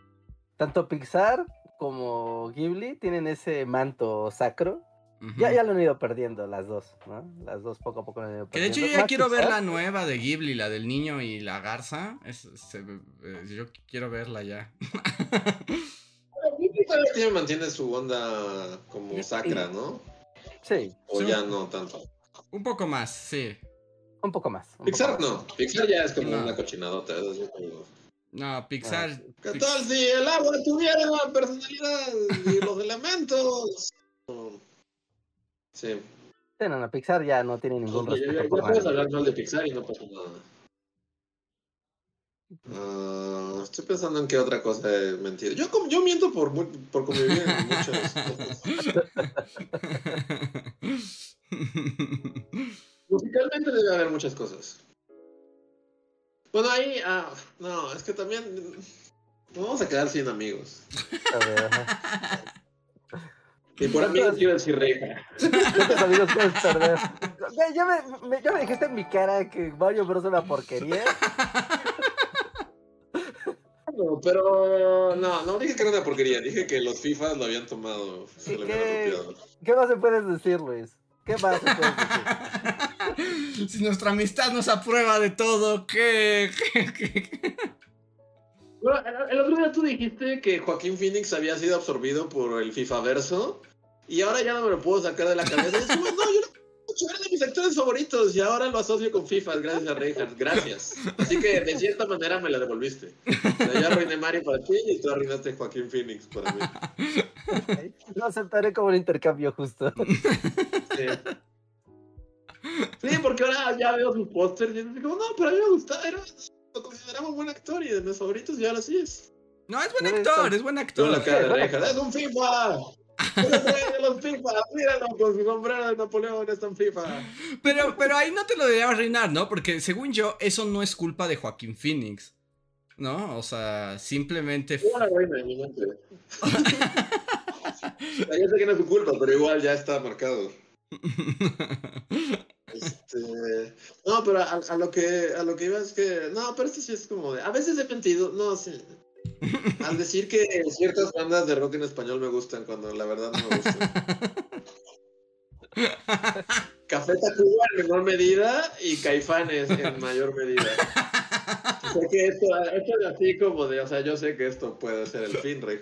Tanto Pixar como Ghibli tienen ese manto sacro. Ya, ya lo han ido perdiendo las dos, ¿no? Las dos poco a poco lo han ido Que de perdiendo. hecho yo ya Más quiero ver la nueva de Ghibli, la del niño y la garza. Es- se- eh, yo quiero verla ya. Todavía tiene- mantiene su onda como sacra, ¿no? Sí, O Sí. ya no tanto. Un poco más, sí. Un poco más. un poco Pixar más. no. Pixar ya es como No. una cochinadota. es así como, No, Pixar. ¿Qué Pix- tal si el agua tuviera personalidad y los elementos? Sí. Sí, no, no, Pixar ya no tiene ningún Ya- ya- respeto ya por puedes hablar mal de Pixar y no pasa nada. Ah, estoy pensando en qué otra cosa he mentido. Yo, yo miento por, por convivir en muchas cosas. <laughs> <laughs> <laughs> Musicalmente debe haber muchas cosas. Bueno, ahí, ah, no, es que también nos vamos a quedar sin amigos. A ver. Y por amigos quiero decir reja. ¿Cuántos amigos puedes perder? Ya, ya me, me- ya me dijiste en mi cara que Mario Bros es una porquería. No, pero no, no dije que era una porquería, dije que los FIFAs lo habían tomado, se ¿Y lo habían qué? apropiado. ¿Qué más se puedes decir, Luis? ¿Qué más se puedes decir? <laughs> Si nuestra amistad nos aprueba de todo, ¿qué? ¿Qué? <laughs> ¿Qué? Bueno, el, otro día tú dijiste que Joaquín Phoenix había sido absorbido por el FIFA verso y ahora ya no me lo puedo sacar de la cabeza. Es como, no, yo no era de mis actores favoritos y ahora lo asocio con FIFA, gracias a Reinhardt, gracias. Así que de cierta manera me la devolviste. O sea, yo arruiné Mario para ti y tú arruinaste Joaquín Phoenix para mí. Lo aceptaré como un intercambio justo. Sí. Sí, porque ahora ya veo sus pósters y es como, no, pero a mí me gustaba, era, lo consideraba un buen actor y de mis favoritos y ahora sí es. No, es buen actor, es buen Tú la actor. cara de Reinhardt, es un FIFA. Es <laughs> los FIFA, míralo con su sombrero de Napoleón, está en FIFA. Pero, pero ahí no te lo debería reinar, ¿no? Porque según yo, eso no es culpa de Joaquín Phoenix. ¿No? O sea, simplemente. Fue una reina mi mente. <laughs> Ya sé que no es su culpa, pero igual ya está marcado. Este, no, pero a, lo que a lo que iba es que no, pero esto sí es como de a veces he mentido, no sí. Al decir que ciertas bandas de rock en español me gustan cuando la verdad no me gustan. Café Tacuba en menor medida y Caifanes en mayor medida. Sé que esto, esto es así como de, o sea, yo sé que esto puede ser el fin. Eh,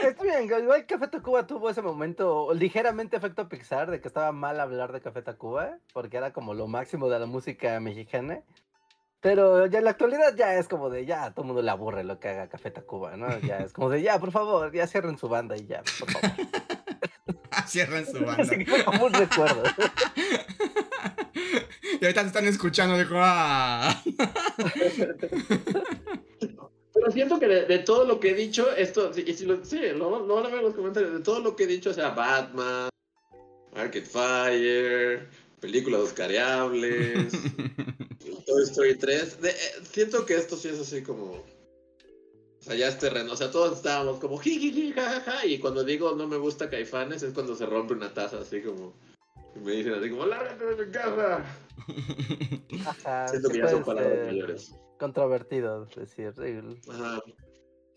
Está bien, igual Café Tacuba tuvo ese momento ligeramente efecto Pixar de que estaba mal hablar de Café Tacuba porque era como lo máximo de la música mexicana. Pero ya en la actualidad ya es como de ya, a todo el mundo le aburre lo que haga Café Tacuba, ¿no? Ya es como de ya, por favor, ya cierren su banda y ya, por favor. <laughs> Cierran su <laughs> banda. Así que como un recuerdo. Y ahorita te están escuchando de como, "Ah". <laughs> Pero siento que de, de todo lo que he dicho, esto, sí, y si lo, sí, lo, lo van a ver en los comentarios, de todo lo que he dicho, o sea, Batman, Arcade Fire, películas oscariables, <laughs> Toy Story 3, de- eh, siento que esto sí es así como... O sea, ya es terreno, o sea, todos estábamos como jajaja, y cuando digo no me gusta Caifanes es cuando se rompe una taza, así como... Y me dicen así como, lárgate de mi casa. Ajá, Siento que ya son palabras mayores. Controvertido, decir, sí, Ajá.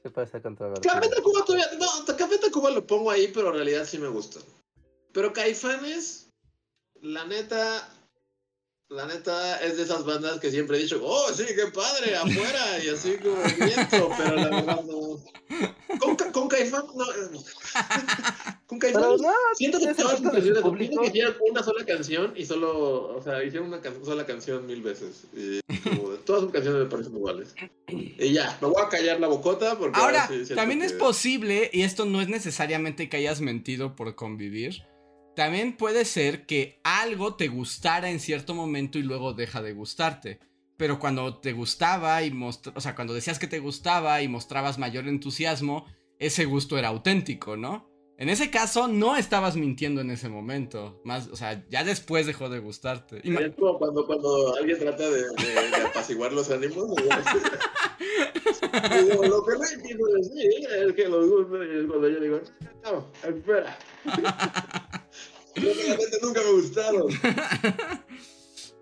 sí puede ser controvertido. Café Tacuba todavía. No, Café Tacuba lo pongo ahí, pero en realidad sí me gusta. Pero Caifanes, la neta. La neta es de esas bandas que siempre he dicho, oh, sí, qué padre, afuera, y así como viento, pero la verdad no. <laughs> Con, con Caifán, no. <laughs> con no, siento que todas canciones, siento que hicieron una sola canción y solo, o sea, hicieron una can- sola canción mil veces. Y como todas sus canciones me parecen iguales. Y ya, me voy a callar la bocota porque Ahora, sí también es que- posible, y esto no es necesariamente que hayas mentido por convivir, también puede ser que algo te gustara en cierto momento y luego deja de gustarte. Pero cuando te gustaba y o sea, cuando decías que te gustaba y mostrabas mayor entusiasmo, ese gusto era auténtico, ¿no? En ese caso, no estabas mintiendo en ese momento. Más, o sea, ya después dejó de gustarte. Ima- Es como cuando, cuando alguien trata de, de- de apaciguar los ánimos. y digo, lo que no entiendo es que los y cuando yo digo, no, espera. Yo <laughs> realmente nunca me gustaron. <laughs>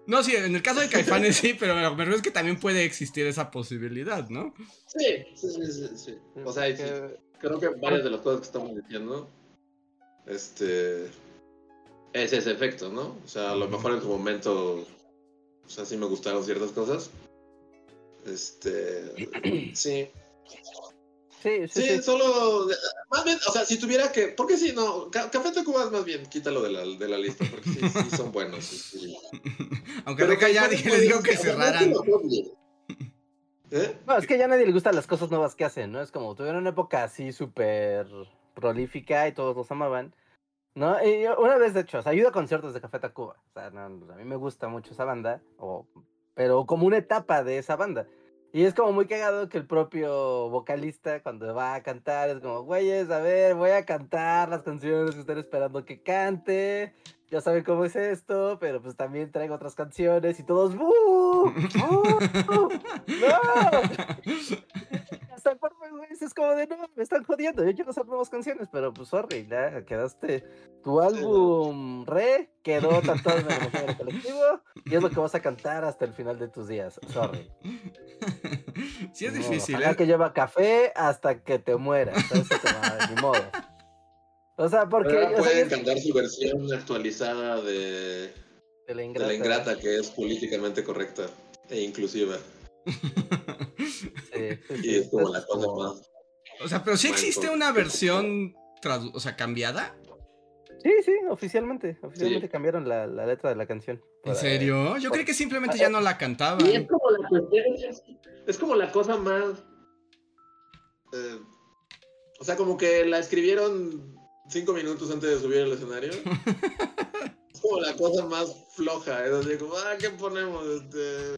No, sí, en el caso de Caifanes sí, pero me refiero es que también puede existir esa posibilidad, ¿no? Sí, sí, sí, sí, sí. O sea, sí, creo que varias de las cosas que estamos diciendo, este, es ese efecto, ¿no? O sea, a lo mejor en su momento, o sea, sí me gustaron ciertas cosas. Este, <clears throat> sí. Sí, sí, Sí, sí. solo, más bien, o sea, si tuviera que, porque sí, no, Ca- Café Tacuba es más bien, quítalo de la, de la lista, porque sí, sí son buenos. sí, sí. <laughs> Aunque Reca ya Caifanes dije, puede le digo que cerraran. que odie. ¿Eh? No, es que ya a nadie le gustan las cosas nuevas que hacen, ¿no? Es como tuvieron una época así súper prolífica y todos los amaban, ¿no? Y una vez, de hecho, o sea, ido a conciertos de Café Tacuba. O sea, no, a mí me gusta mucho esa banda, o, pero como una etapa de esa banda. Y es como muy cagado que el propio vocalista, cuando va a cantar, es como, güeyes, a ver, voy a cantar las canciones que están esperando que cante. Ya saben cómo es esto, pero pues también traigo otras canciones y todos, ¡Bú! ¡Bú! ¡No! Es como de, no, me están jodiendo, yo quiero hacer nuevas canciones, pero pues, sorry, ya quedaste. Tu álbum Re quedó tatuado en el colectivo y es lo que <laughs> vas a cantar hasta el final de tus días, sorry. <laughs> Sí es modo, difícil, ojalá ¿eh? que lleva café hasta que te mueras, eso te va, ni modo. O sea, porque. Pero ahora o sea, pueden cantar su versión actualizada de, de la de ingrata. la ingrata, que es políticamente correcta e inclusiva. <laughs> Sí, <laughs> es como la cosa más. O sea, pero sí Bueno, existe una versión, tradu- o sea, cambiada. Sí, sí, oficialmente. Oficialmente Sí. cambiaron la, la letra de la canción. ¿En para- serio? Yo creí que simplemente ya no la cantaban. Y es como la es como la cosa más. eh, o sea, como que la escribieron cinco minutos antes de subir al escenario. <laughs> es como la cosa más floja. Es así como, ah, ¿qué ponemos? Este,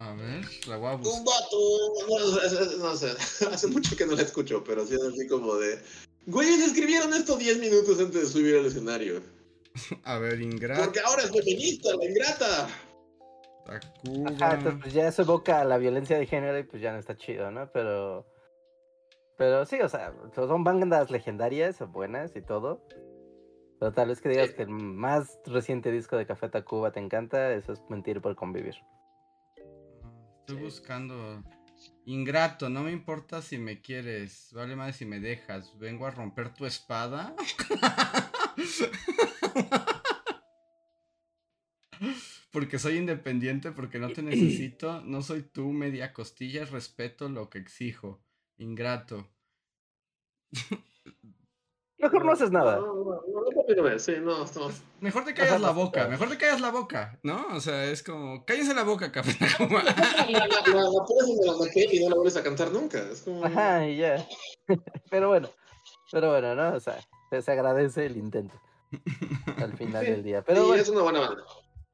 A ver, la voy a un buscar. vato. No, sé, hace mucho que no la escucho, pero sí es así como de. Güeyes, escribieron esto 10 minutos antes de subir al escenario. <laughs> A ver, Ingrata, Porque ahora es feminista, la ingrata. Tacuba. Ajá, entonces pues ya eso evoca la violencia de género y pues ya no está chido, ¿no? Pero. Pero sí, o sea, son bandas legendarias, buenas y todo. Pero tal vez que digas Sí. que el más reciente disco de Café Tacuba te encanta, eso es mentir por convivir. Estoy buscando. Ingrato, no me importa si me quieres. Vale más si me dejas. Vengo a romper tu espada. <laughs> Porque soy independiente, porque no te necesito. No soy tú, media costilla. Respeto lo que exijo. Ingrato. Mejor no haces nada. No, no, no, no, continúe, sí, no, no. Mejor te callas la boca. Mejor te callas la boca, ¿no? O sea, es como. Cállense la boca, café. Tacuba. <laughs> La, pones en la maqueta y no la vuelves a cantar nunca. Es como. Ajá, y ya. <laughs> pero bueno, pero bueno, ¿no? O sea, se, agradece el intento al final Sí, del día. Sí, Pero bueno, es una buena banda.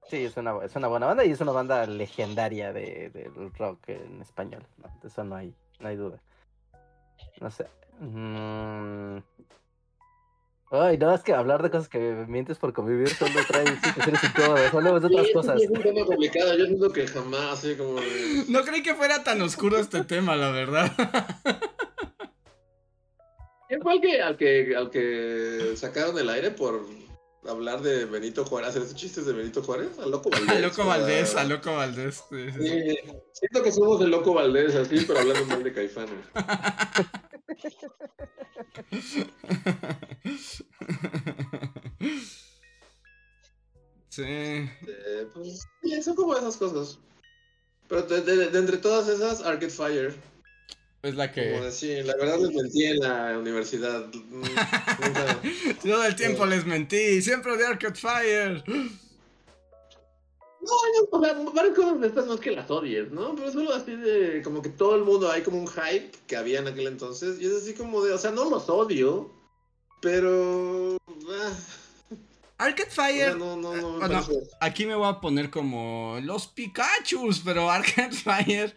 sí, es una, es una buena banda y es una banda legendaria de, del rock en español. ¿no? De eso no hay, no hay duda. No sé. Mm. Ay, no, es que hablar de cosas que mientes por convivir solo trae <laughs> situaciones incómodas. Hablemos de Sí, otras es, cosas. es un tema complicado. Yo siento que jamás, así como. No creí que fuera tan oscuro este tema, la verdad. <laughs> ¿Quién fue al que, al que, al que sacaron el aire por hablar de Benito Juárez? ¿Hacer esos chistes de Benito Juárez? Al loco <laughs> Valdés. A Loco Valdés, a Loco Valdés. sí, sí, sí. Sí, siento que somos el loco Valdés, así, pero hablando mal de Caifanes. Sí. Eh, pues, son como esas cosas. Pero de, de- de entre todas esas, Arcade Fire. Es la Como que. decir, la verdad les mentí en la universidad. Mm, nunca- <laughs> Todo el tiempo les mentí. Siempre de Arcade Fire. No, yo, o sea, varias cosas de estas no es que las odies, ¿no? Pero solo así de, como que todo el mundo, hay como un hype que había en aquel entonces, y es así como de, o sea, no los odio, pero... ah, Arcade Fire. no, no, no, me Ah, Aquí me voy a poner como los Pikachus, pero Arcade <laughs> Fire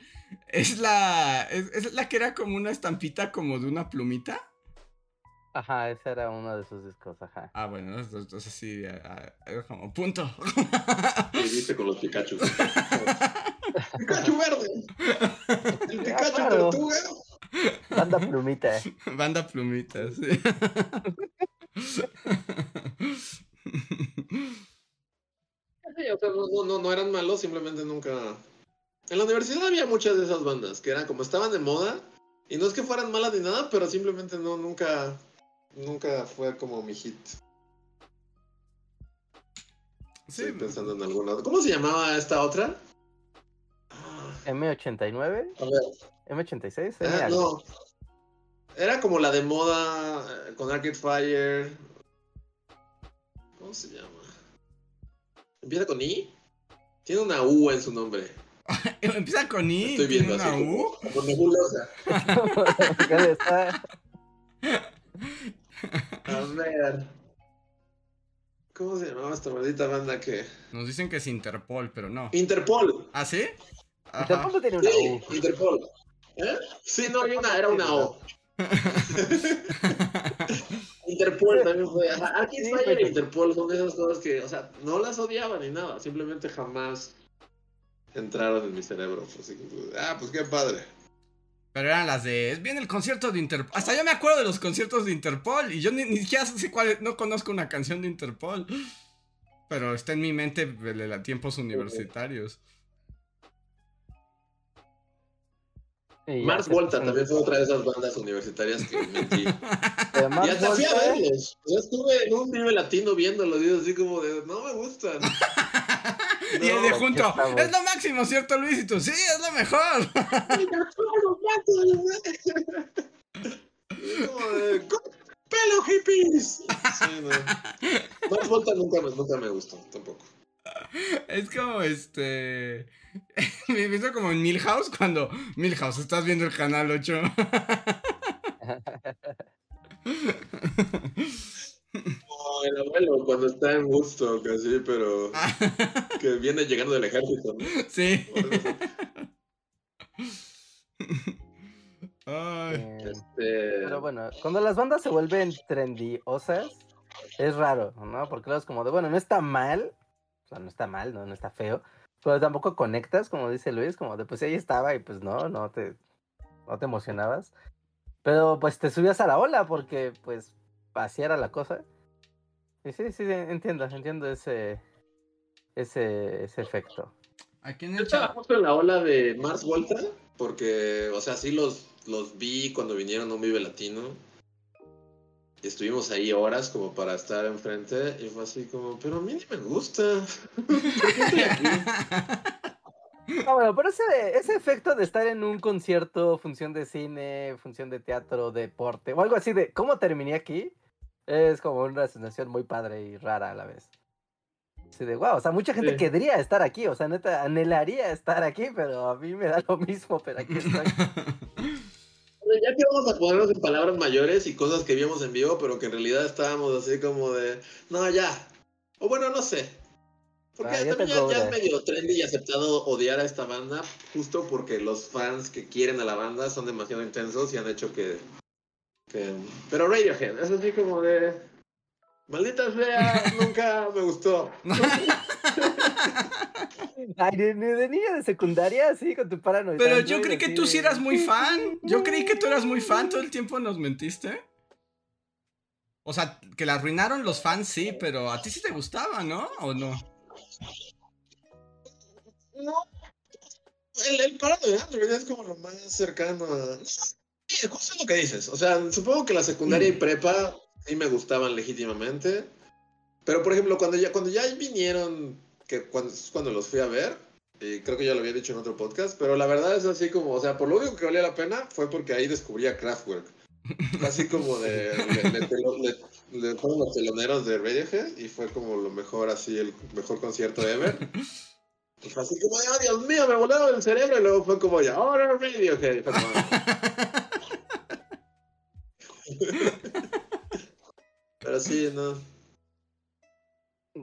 es la. Es, es la que era como una estampita como de una plumita. Ajá, ese era uno de sus discos, ajá. Ah, bueno, entonces sí, era como punto. Viviste con los Pikachu. <laughs> Pikachu verde. El Pikachu claro. tortuga. Banda plumita. <laughs> Banda plumitas. sí. Sí, o sea, no, no, no, eran malos, simplemente nunca... En la universidad había muchas de esas bandas que eran como estaban de moda y no es que fueran malas ni nada, pero simplemente no, nunca, nunca fue como mi hit. Sí, Estoy pensando en alguna. ¿Cómo se llamaba esta otra? Ah, M89, A ver, M86, M ah, algo. no. Era como la de moda eh, con Arcade Fire. ¿Cómo se llama? ¿Empieza con I? Tiene una U en su nombre. <laughs> Empieza con I, Estoy tiene viendo una así. U. Como, como nebulosa. Porque está- A ver. ¿Cómo se llamaba esta maldita banda que. Nos dicen que es Interpol, pero no. Interpol. ¿Ah, sí? Ajá. Interpol tiene una Sí, U. Interpol. ¿Eh? Sí, no, hay una, era una O. <laughs> Interpol también fue. Arcade Sí, Fire pero- e Interpol son esas cosas que, o sea, no las odiaba ni nada, simplemente jamás entraron en mi cerebro. Así que, ah, pues qué padre. Pero eran las de. Es bien el concierto de Interpol. Hasta yo me acuerdo de los conciertos de Interpol. Y yo ni, ni siquiera sé cuál. es- No conozco una canción de Interpol. Pero está en mi mente de tiempos universitarios. Y Mars Volta también fue otra de esas bandas universitarias que metí. <laughs> de y hasta fui a verlos. Yo estuve en un Vive Latino viéndolos y así como de, no me gustan. <laughs> y el de junto, es lo máximo, ¿cierto, Luis? Y tú, sí, es lo mejor. <laughs> Y como de, "Con ¡Pelo hippies! Sí, no. Mars Volta nunca me, nunca me gustó, tampoco. Es como este. <laughs> Me hizo como en Milhouse cuando. Milhouse, estás viendo el canal 8. Como el abuelo cuando está en Woodstock, así, pero <laughs> que viene llegando del ejército, ¿no? sí. Ay. Este, Pero bueno, cuando las bandas se vuelven trendiosas, es raro, ¿no? Porque luego es como de, bueno, no está mal, o sea, no está mal, no, no está feo, pero tampoco conectas, como dice Luis, como de, pues ahí estaba y pues no, no te, no te emocionabas. Pero pues te subías a la ola porque pues así era la cosa. Y sí, sí, entiendo, entiendo ese, ese, ese efecto. Aquí en Yo el estaba chat. justo en la ola de Mars Volta, porque, o sea, sí los, los vi cuando vinieron a un Vive Latino. Estuvimos ahí horas como para estar enfrente y fue así como, pero a mí ni me gusta. ¿Por qué estoy aquí? <laughs> Ah, bueno, pero ese, ese efecto de estar en un concierto, función de cine, función de teatro, deporte, o algo así de cómo terminé aquí, es como una sensación muy padre y rara a la vez. Así de, wow, o sea, mucha gente Sí. querría estar aquí, o sea, neta, anhelaría estar aquí, pero a mí me da lo mismo, pero aquí estoy. <laughs> Ya que vamos a ponernos en palabras mayores y cosas que vimos en vivo, pero que en realidad estábamos así como de, no, ya. O bueno, no sé. Porque Ah, también ya, es medio trendy y aceptado odiar a esta banda, justo porque los fans que quieren a la banda son demasiado intensos y han hecho que... que... Pero Radiohead, es así como de... Maldita sea, nunca me gustó. <laughs> Ay, de, de- de niña de secundaria, así, con tu paranoia. Pero yo creí que tú sí eras muy fan. Yo <laughs> creí que tú eras muy fan. Todo el tiempo nos mentiste. O sea, que la arruinaron los fans, sí, pero a ti sí te gustaba, ¿no? ¿O no? No. El, el paranoia en realidad es como lo más cercano a... Sí, justo lo que dices. O sea, supongo que la secundaria y prepa sí me gustaban legítimamente. Pero, por ejemplo, cuando ya, cuando ya vinieron, que cuando, cuando los fui a ver, y creo que ya lo había dicho en otro podcast, pero la verdad es así como, o sea, por lo único que valía la pena fue porque ahí descubrí a Kraftwerk. Así como de, le, los teloneros de Radiohead y fue como lo mejor, así, el mejor concierto ever. Y fue así como, oh, Dios mío, me volaron el cerebro y luego fue como, ya, ahora Radiohead. <laughs> Pero sí, no.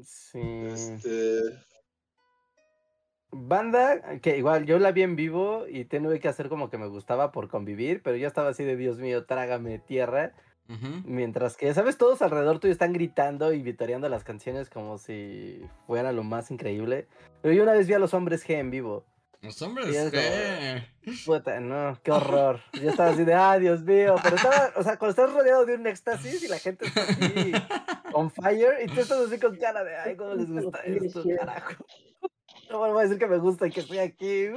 Sí. Este. Banda, que igual yo la vi en vivo y tuve que hacer como que me gustaba por convivir, pero yo estaba así de Dios mío, trágame tierra. Mientras que, ¿sabes? Todos alrededor tuyo están gritando y vitoreando las canciones como si fuera lo más increíble. Pero yo una vez vi a los hombres G en vivo. Los hombres, ¿qué? Puta, no, qué horror. Yo estaba así de, ah, Dios mío. Pero estaba, o sea, cuando estás rodeado de un éxtasis y la gente está así <laughs> on fire y tú estás así con cara de, ay, ¿cómo les gusta esto, carajo? <laughs> No voy a decir que me gusta y que estoy aquí. uh.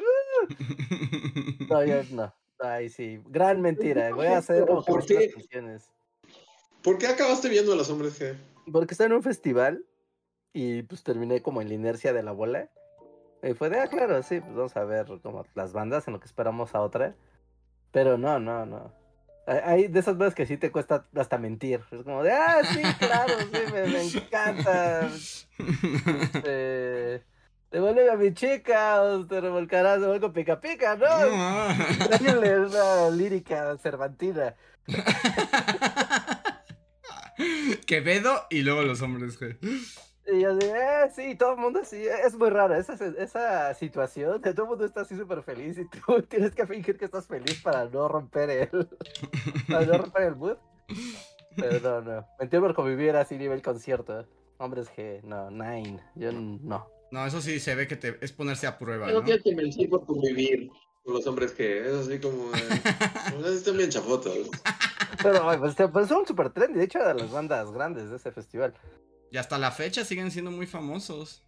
No, yo no. Ay, sí, gran mentira. Voy a hacer como ¿Por qué? canciones. ¿Por qué acabaste viendo a los hombres G? Porque estaba en un festival y pues terminé como en la inercia de la bola. Y fue de, ah, claro, sí, pues vamos a ver como las bandas en lo que esperamos a otra. Pero no, no, no. Hay- de esas veces que sí te cuesta hasta mentir. Es como de, ah, sí, claro, sí, me, me encanta. Este, devuelve a mi chica, o te revolcarás de algo pica pica, ¿no? No. Extrañale una lírica cervantina. <laughs> Quevedo y luego los hombres, G. Y yo de, eh, sí, todo el mundo así, es muy raro esa, esa situación, de todo el mundo está así súper feliz y tú <laughs> tienes que fingir que estás feliz para no romper el, <laughs> para no romper el mood. Pero no, no, mentir por convivir así nivel concierto, hombres que, no, nine, yo no. No, eso sí se ve que te, es ponerse a prueba, No ¿no? tienes que mentir por convivir con los hombres G. Es así como. Eh, <laughs> están bien chafotos. Pero ay, pues, te- pues son súper trendy, de hecho de las bandas grandes de ese festival. Y hasta la fecha siguen siendo muy famosos.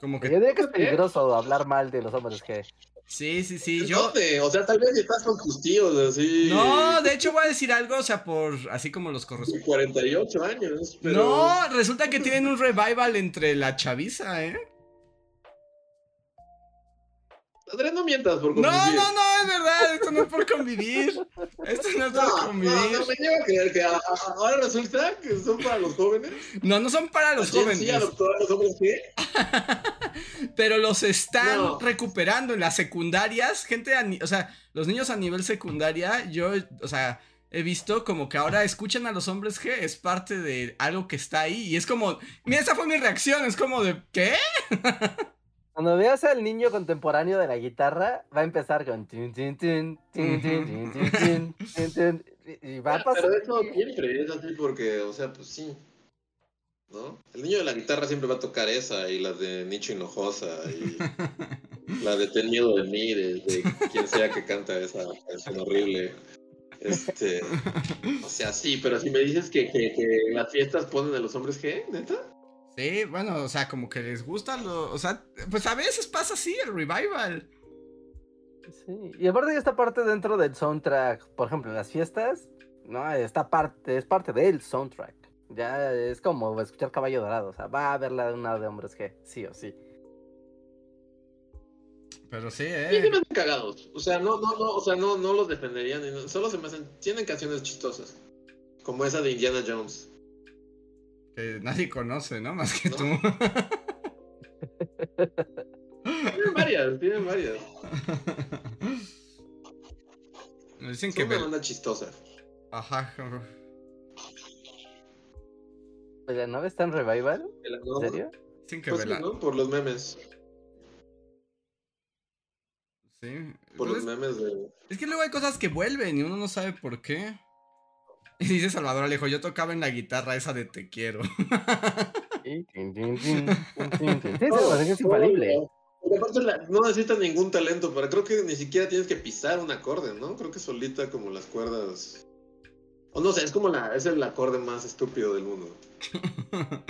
Como Yo que diría que es peligroso hablar mal de los hombres que, Sí, sí, sí. ¿En Yo. dónde? O sea, tal vez estás con tus tíos, así. No, de hecho voy a decir algo, o sea, por así como los corresponde. 48 años. Pero... No, resulta que tienen un revival entre la chaviza, ¿eh? Andrés, no mientas por No, convivir. no, no, es verdad, esto no es por convivir. Esto no es por No, no, convivir. no me lleva a creer que a- a- ahora resulta que son para los jóvenes. No, no son para los jóvenes, adoptó a los hombres qué? <laughs> pero los están No. recuperando en las secundarias. Gente, o sea, los niños a nivel secundaria, yo, o sea, he visto como que ahora escuchan a los hombres G, es parte de algo que está ahí. Y es como, mira, esa fue mi reacción, es como de, ¿qué? <laughs> Cuando veas al niño contemporáneo de la guitarra, va a empezar con. Y va a pasar. Pero eso siempre es así porque, o sea, pues sí. ¿No? El niño de la guitarra siempre va a tocar esa y la de Nicho Hinojosa y <laughs> la de Tenido de mí, de, quien sea que canta esa canción horrible. Este, o sea, sí, pero si me dices que, que, las fiestas ponen a los hombres G, neta. Sí, bueno, o sea, como que les gusta lo, o sea, pues a veces pasa así el revival. Sí, y aparte ya está parte dentro del soundtrack. Por ejemplo, en las fiestas, no, esta parte es parte del soundtrack. Ya es como escuchar Caballo Dorado, o sea, va a haber la una de hombres que sí o sí. Pero sí, Sí, se eh. me hacen cagados. O sea, no, no, no, o sea, no, no los defenderían. Solo se me hacen. Tienen canciones chistosas. Como esa de Indiana Jones. Que nadie conoce, ¿no? Más que No. tú. Tienen varias, tienen varias. Me dicen que una Bel- banda chistosa. Ajá. ¿no está en revival? ¿En serio? Dicen que Pues sí, Bela- ¿no? Por los memes. Sí. Por Pues los es, memes de. es que luego hay cosas que vuelven y uno no sabe por qué. <laughs> Y dice Salvador Alejo, yo tocaba en la guitarra esa de Te quiero. <laughs> Sí, tin, tin, tin, es infalible. Pero aparte la- no necesitas ningún talento para. Creo que ni siquiera tienes que pisar un acorde, ¿no? Creo que solita como las cuerdas. O no sé, es como la. Es el acorde más estúpido del mundo. <laughs>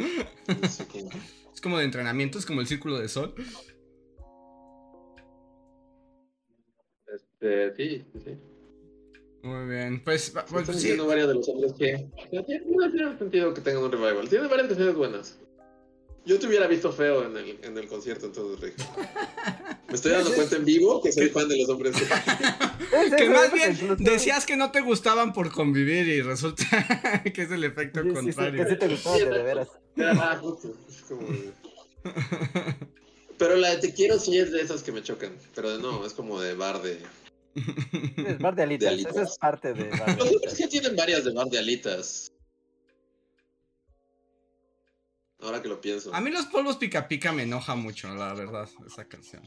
Es como de entrenamiento, es como el círculo de sol. Este, sí, sí, sí. Muy bien. Pues, pues Están sí. diciendo de los hombres que. no tiene sentido que tengan un revival. Tiene varias canciones buenas. Yo te hubiera visto feo en el, en el concierto, entonces, Rick. Me estoy dando cuenta en vivo que soy fan de los hombres. Que <laughs> más bien decías que no te gustaban por convivir y resulta <laughs> que es el efecto Sí, sí, sí, contrario. que sí te gustaban de, de veras. Justo. Es como de- Pero la de Te quiero sí es de esas que me chocan. Pero de no, es como de bar de. Es bar de alitas, alitas. esa es parte de bar de Los hombres tienen varias de bar de alitas. Ahora que lo pienso. A mí los polvos pica pica me enoja mucho, la verdad, esa canción.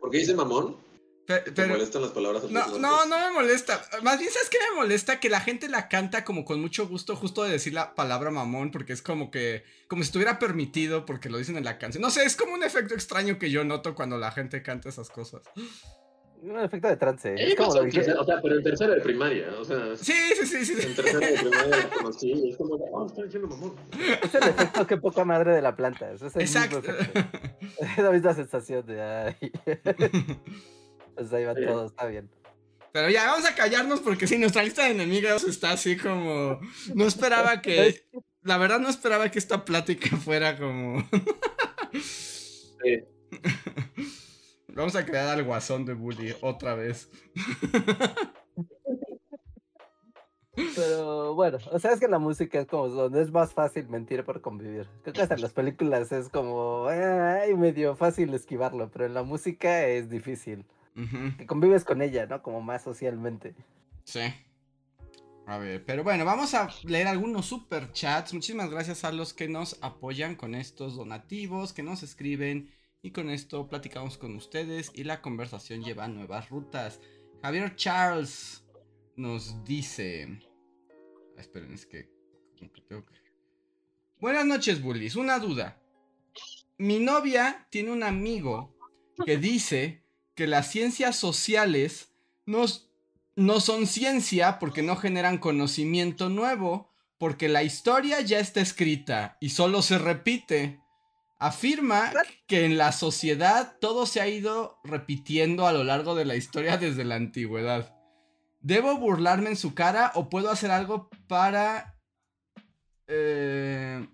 ¿Por qué dice mamón? Pe- ¿Te Pero, molestan las palabras no, no, no me molesta. Más bien, ¿sabes qué me molesta? Que la gente la canta como con mucho gusto, justo de decir la palabra mamón, porque es como que, como si estuviera permitido, porque lo dicen en la canción. No sé, es como un efecto extraño que yo noto cuando la gente canta esas cosas. Un efecto de trance. Ella Es como pasó lo tercera- o sea, pero en tercero de primaria, o sea, Sí, sí, sí, sí. en tercero de primaria la conocí es como, oh, está diciendo mamón. Es el efecto que poca madre de la planta. Es Exacto. Es <laughs> la misma sensación de ay. <laughs> Pues ahí va Sí. todo, está bien. Pero ya, vamos a callarnos porque sí, nuestra lista de enemigos está así como... No esperaba que... La verdad no esperaba que esta plática fuera como... Sí. <laughs> Vamos a crear al guasón de Bully otra vez. Pero bueno, o sea, es que la música es como donde es más fácil mentir por convivir. Creo que hasta en las películas es como ay, medio fácil esquivarlo, pero en la música es difícil. Ujú, Que convives con ella, ¿no? Como más socialmente. Sí. A ver, pero bueno, vamos a leer algunos super chats. Muchísimas gracias a los que nos apoyan con estos donativos, que nos escriben. Y con esto platicamos con ustedes y la conversación lleva nuevas rutas. Javier Charles nos dice... Ah, Esperen, es que... Buenas noches, bullies. Una duda. Mi novia tiene un amigo que dice que las ciencias sociales no, no son ciencia porque no generan conocimiento nuevo, porque la historia ya está escrita y solo se repite. Afirma que en la sociedad todo se ha ido repitiendo a lo largo de la historia desde la antigüedad. ¿Debo burlarme en su cara o puedo hacer algo para... Eh,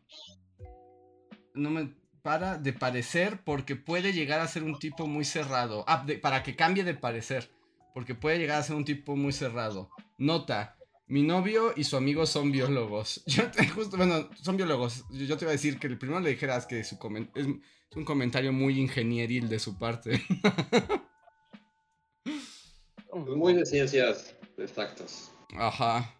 no me... Para de parecer porque puede llegar a ser un tipo muy cerrado. Ah, para que cambie de parecer. Porque puede llegar a ser un tipo muy cerrado. Nota, mi novio y su amigo son biólogos. <laughs> Yo te, justo, bueno, son biólogos. Yo te iba a decir que el primero le dijeras que su es, un comentario muy ingenieril de su parte. <laughs> muy de ciencias exactas. Ajá.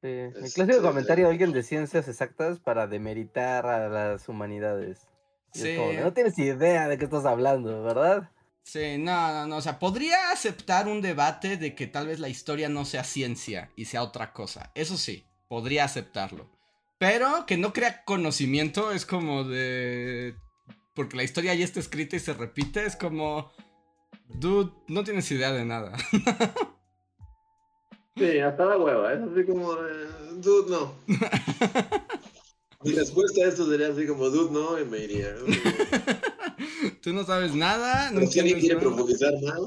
Sí, el clásico comentario de alguien de ciencias exactas para demeritar a las humanidades. Sí. no tienes idea de qué estás hablando, ¿verdad? Sí, no, no, no, o sea, podría aceptar un debate de que tal vez la historia no sea ciencia y sea otra cosa. Eso sí, podría aceptarlo. Pero que no crea conocimiento es como de... Porque la historia ya está escrita y se repite, es como... Dude, no tienes idea de nada. <laughs> Sí, hasta la hueva, es así como de... Dude, no. <laughs> Mi respuesta a esto sería así como, dude, no, y me iría. <laughs> Tú no sabes nada. No quiere profundizar nada.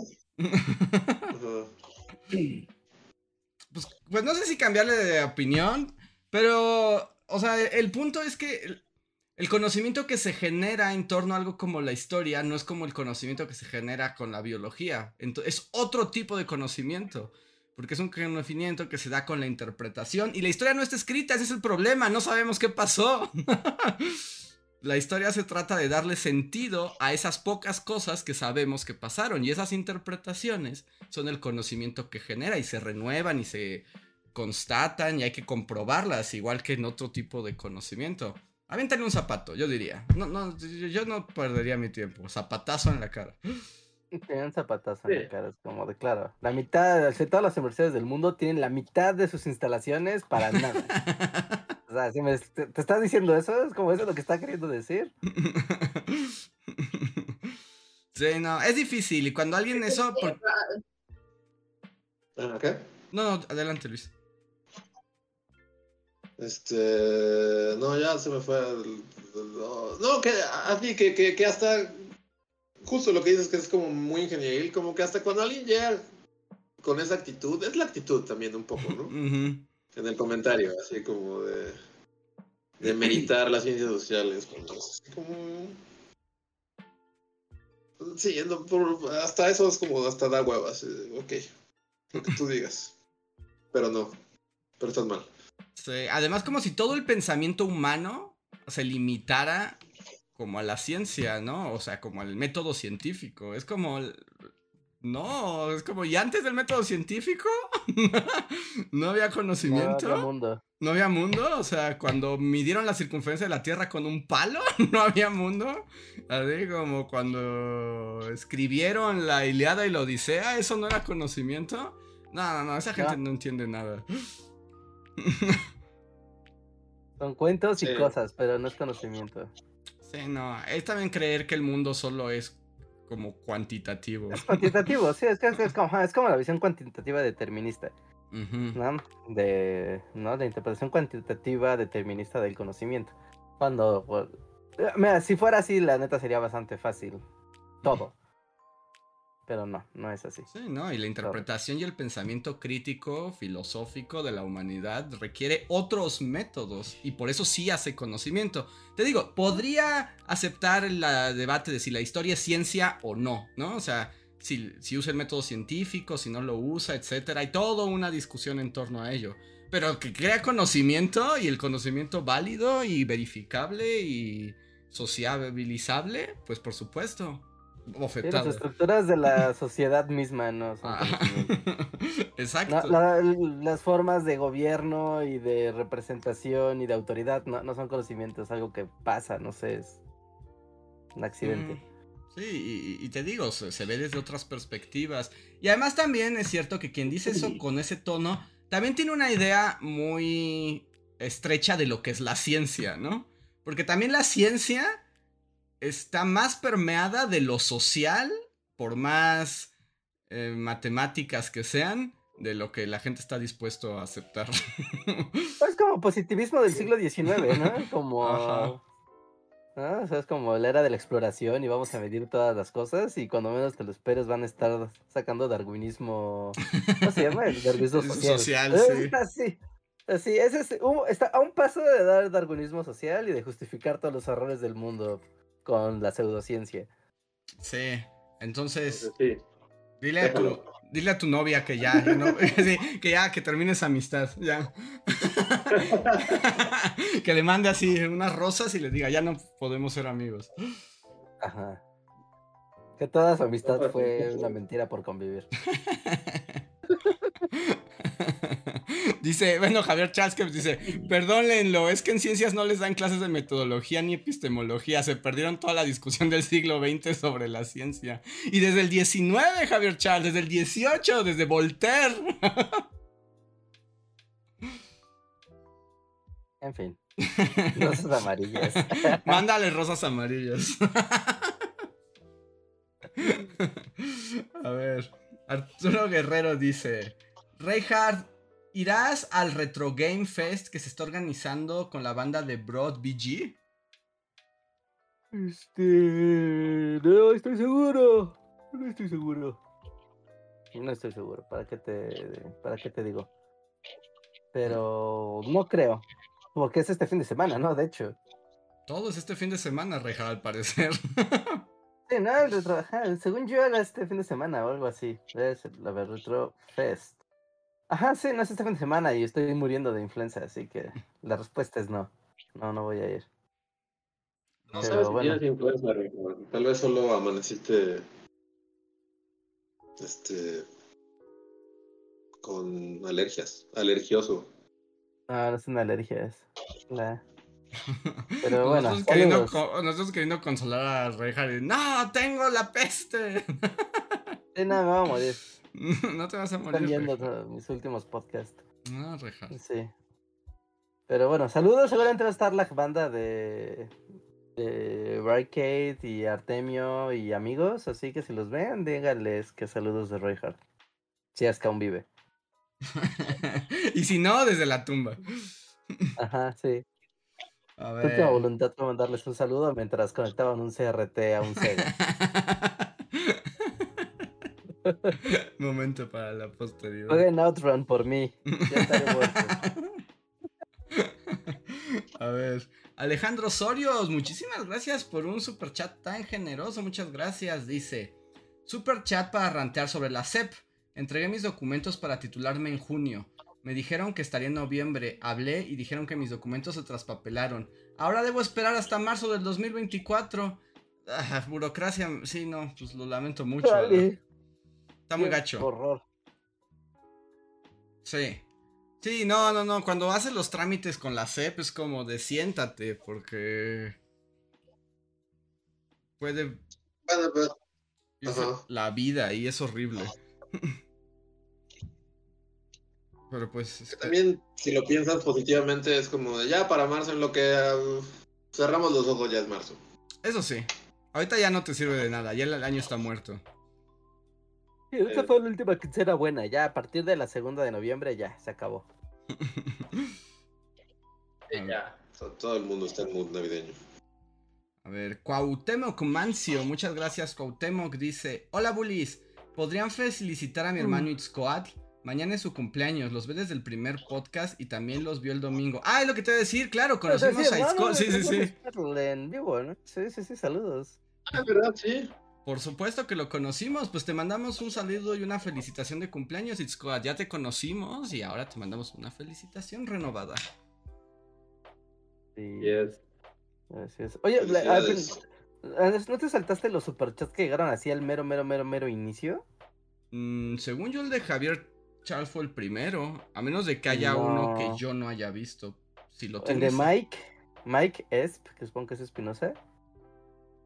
pues, pues no sé si cambiarle de opinión, pero, o sea, el punto es que el, conocimiento que se genera en torno a algo como la historia no es como el conocimiento que se genera con la biología. es otro tipo de conocimiento. Porque es un conocimiento que se da con la interpretación. Y la historia no está escrita, ese es el problema. No sabemos qué pasó. <laughs> la historia se trata de darle sentido a esas pocas cosas que sabemos que pasaron. Y esas interpretaciones son el conocimiento que genera y se renuevan y se constatan y hay que comprobarlas, igual que en otro tipo de conocimiento. Aviéntale un zapato, yo diría. No, no, yo no perdería mi tiempo. Zapatazo en la cara. Tienen zapatazo en la cara, es como de claro. La mitad, de todas las universidades del mundo tienen la mitad de sus instalaciones para nada. <laughs> o sea, si me, te, estás diciendo eso, es como eso lo que está queriendo decir. <laughs> Sí, no, es difícil. Y cuando alguien eso. Por... Ah, ¿Qué? No, no, adelante, Luis. Este. No, ya se me fue. No, que así, que, que, que hasta justo lo que dices que es como muy ingenieril, como que hasta cuando alguien llega con esa actitud, es la actitud también un poco, ¿no? En el comentario, así como de, de meditar las ciencias sociales, como... Sí, hasta eso es como, hasta da huevas, ok, lo que tú digas, pero no, pero estás mal. Además como si todo el pensamiento humano se limitara como a la ciencia, ¿no? O sea, como al método científico. Es como... No, es como, ¿y antes del método científico? <laughs> no había conocimiento. No había mundo. No había mundo, o sea, cuando midieron la circunferencia de la Tierra con un palo, <laughs> no había mundo. Así como cuando escribieron la Iliada y la Odisea, eso no era conocimiento. No, no, no, esa gente no, entiende nada. <laughs> Son cuentos y cosas, pero no es conocimiento. Sí, no, es también creer que el mundo solo es como cuantitativo. Es cuantitativo, sí, es, que es, como, la visión cuantitativa determinista. ¿no? De, ¿no? De interpretación cuantitativa determinista del conocimiento. Cuando, pues, mira, si fuera así, la neta sería bastante fácil. Todo pero no, no es así. Sí, no, y la interpretación y el pensamiento crítico, filosófico de la humanidad requiere otros métodos y por eso sí hace conocimiento. Te digo, podría aceptar el debate de si la historia es ciencia o no, ¿no? O sea, si, si usa el método científico, si no lo usa, etcétera. Hay toda una discusión en torno a ello. Pero que crea conocimiento y el conocimiento válido y verificable y sociabilizable, pues por supuesto las estructuras de la <laughs> sociedad misma no son ah. <laughs> Exacto. las formas de gobierno y de representación y de autoridad no, son conocimientos, algo que pasa, no sé, es un accidente. Mm, sí, y, te digo, se, ve desde otras perspectivas. Y además también es cierto que quien dice eso con ese tono, también tiene una idea muy estrecha de lo que es la ciencia, ¿no? Porque también la ciencia está más permeada de lo social, por más eh, matemáticas que sean, de lo que la gente está dispuesto a aceptar. Es como positivismo del siglo XIX, ¿no? <laughs> Como... ¿no? O sea, es como la era de la exploración y vamos a medir todas las cosas y cuando menos te lo esperes van a estar sacando darwinismo, ¿cómo se llama? El darwinismo <laughs> social. Social, Eh, sí. Así, así, ese es, está a un paso de dar darwinismo social y de justificar todos los errores del mundo con la pseudociencia. Sí. Entonces, Sí. dile a tu, dile a tu novia que ya, que, no- <laughs> sí, que ya, que termine esa amistad, ya. <laughs> que le mande así unas rosas y le diga, ya no podemos ser amigos. Ajá. Que toda su amistad fue una mentira por convivir. <laughs> <laughs> dice, bueno, Javier Charles que dice, perdónenlo, es que en ciencias no les dan clases de metodología ni epistemología, se perdieron toda la discusión del siglo XX sobre la ciencia. Y desde el 19, Javier Charles, desde el 18, desde Voltaire. <laughs> En fin. <laughs> Rosas amarillas. Mándale rosas amarillas. A ver, Arturo Guerrero dice, Reinhard, ¿irás al Retro Game Fest que se está organizando con la banda de Broad BG? Este. No estoy seguro. No estoy seguro. No estoy seguro. ¿Para qué te, para qué te digo? Pero no creo. Porque es este fin de semana, ¿no? De hecho. Todo es este fin de semana, Reinhard, al parecer. <laughs> Sí, no, el retro, ajá, según yo era este fin de semana o algo así. Es el, a ver, Retro Fest. Ajá, sí, no es este fin de semana y estoy muriendo de influenza, así que la respuesta es no. No, no voy a ir. No Pero sabes bueno. influenza, Rico. Tal vez solo amaneciste. Este. Con alergias. Alergioso. No, no es una alergia, es la... <laughs> Pero bueno, nosotros, queriendo, nosotros queriendo consolar a Reinhard. y, No, tengo la peste. Sí, no, me voy a morir. <laughs> no te vas a morir. Están viendo todos mis últimos podcasts. No. Sí. Pero bueno, saludos. Seguramente va a estar la banda de, de Barricade y Artemio y amigos. Así que si los ven, díganles que saludos de Reinhardt. Si es que aún vive. <laughs> y si no, desde la tumba. Ajá, sí. A Su última ver. voluntad fue mandarles un saludo mientras conectaban un CRT a un Sega. <laughs> <laughs> Momento para la posteridad. Jueguen Outrun por mí. Ya estaré muerto. <laughs> A ver, Alejandro Sorios, muchísimas gracias por un super chat tan generoso. Muchas gracias. Dice: Super chat para rantear sobre la CEP. Entregué mis documentos para titularme en junio. Me dijeron que estaría en noviembre. Hablé y dijeron que mis documentos se traspapelaron. Ahora debo esperar hasta marzo del 2024. Ah, burocracia, sí, no, pues lo lamento mucho. ¿verdad? Está muy gacho. Horror. Sí. Sí, no, no, no. Cuando haces los trámites con la CEP es como de siéntate, porque puede Bueno, pero. irse Ajá. la vida y es horrible. <laughs> Pero pues este, también, si lo piensas positivamente, es como de ya para marzo, en lo que ah, cerramos los ojos, ya es marzo. eso sí. Ahorita ya no te sirve de nada, ya el año está muerto. Sí, esta Eh. fue la última quincena buena. Ya a partir de la segunda de noviembre ya se acabó. Ya. Todo el mundo está en mood navideño. A ver, Cuauhtémoc Mancio, muchas gracias Cuauhtémoc, dice, hola bullies, ¿podrían felicitar a mi hermano Itzcoatl? Mañana es su cumpleaños, los ve desde el primer podcast y también los vio el domingo. Ah, es lo que te voy a decir, claro, conocimos a Itzcoatl, sí, sí, sí. En vivo, ¿no? Sí, sí, sí, saludos. Ah, ¿verdad? Sí. Por supuesto que lo conocimos, pues te mandamos un saludo y una felicitación de cumpleaños, Itzcoatl, ya te conocimos y ahora te mandamos una felicitación renovada. Sí, Yes. así es. Oye. Andrés, ¿no te saltaste los superchats que llegaron así al mero, mero, mero, mero inicio? Mm, según yo el de Javier Charles fue el primero, a menos de que haya uno que yo no haya visto. Si lo El de Mike, Mike Esp, que supongo que es Espinosa.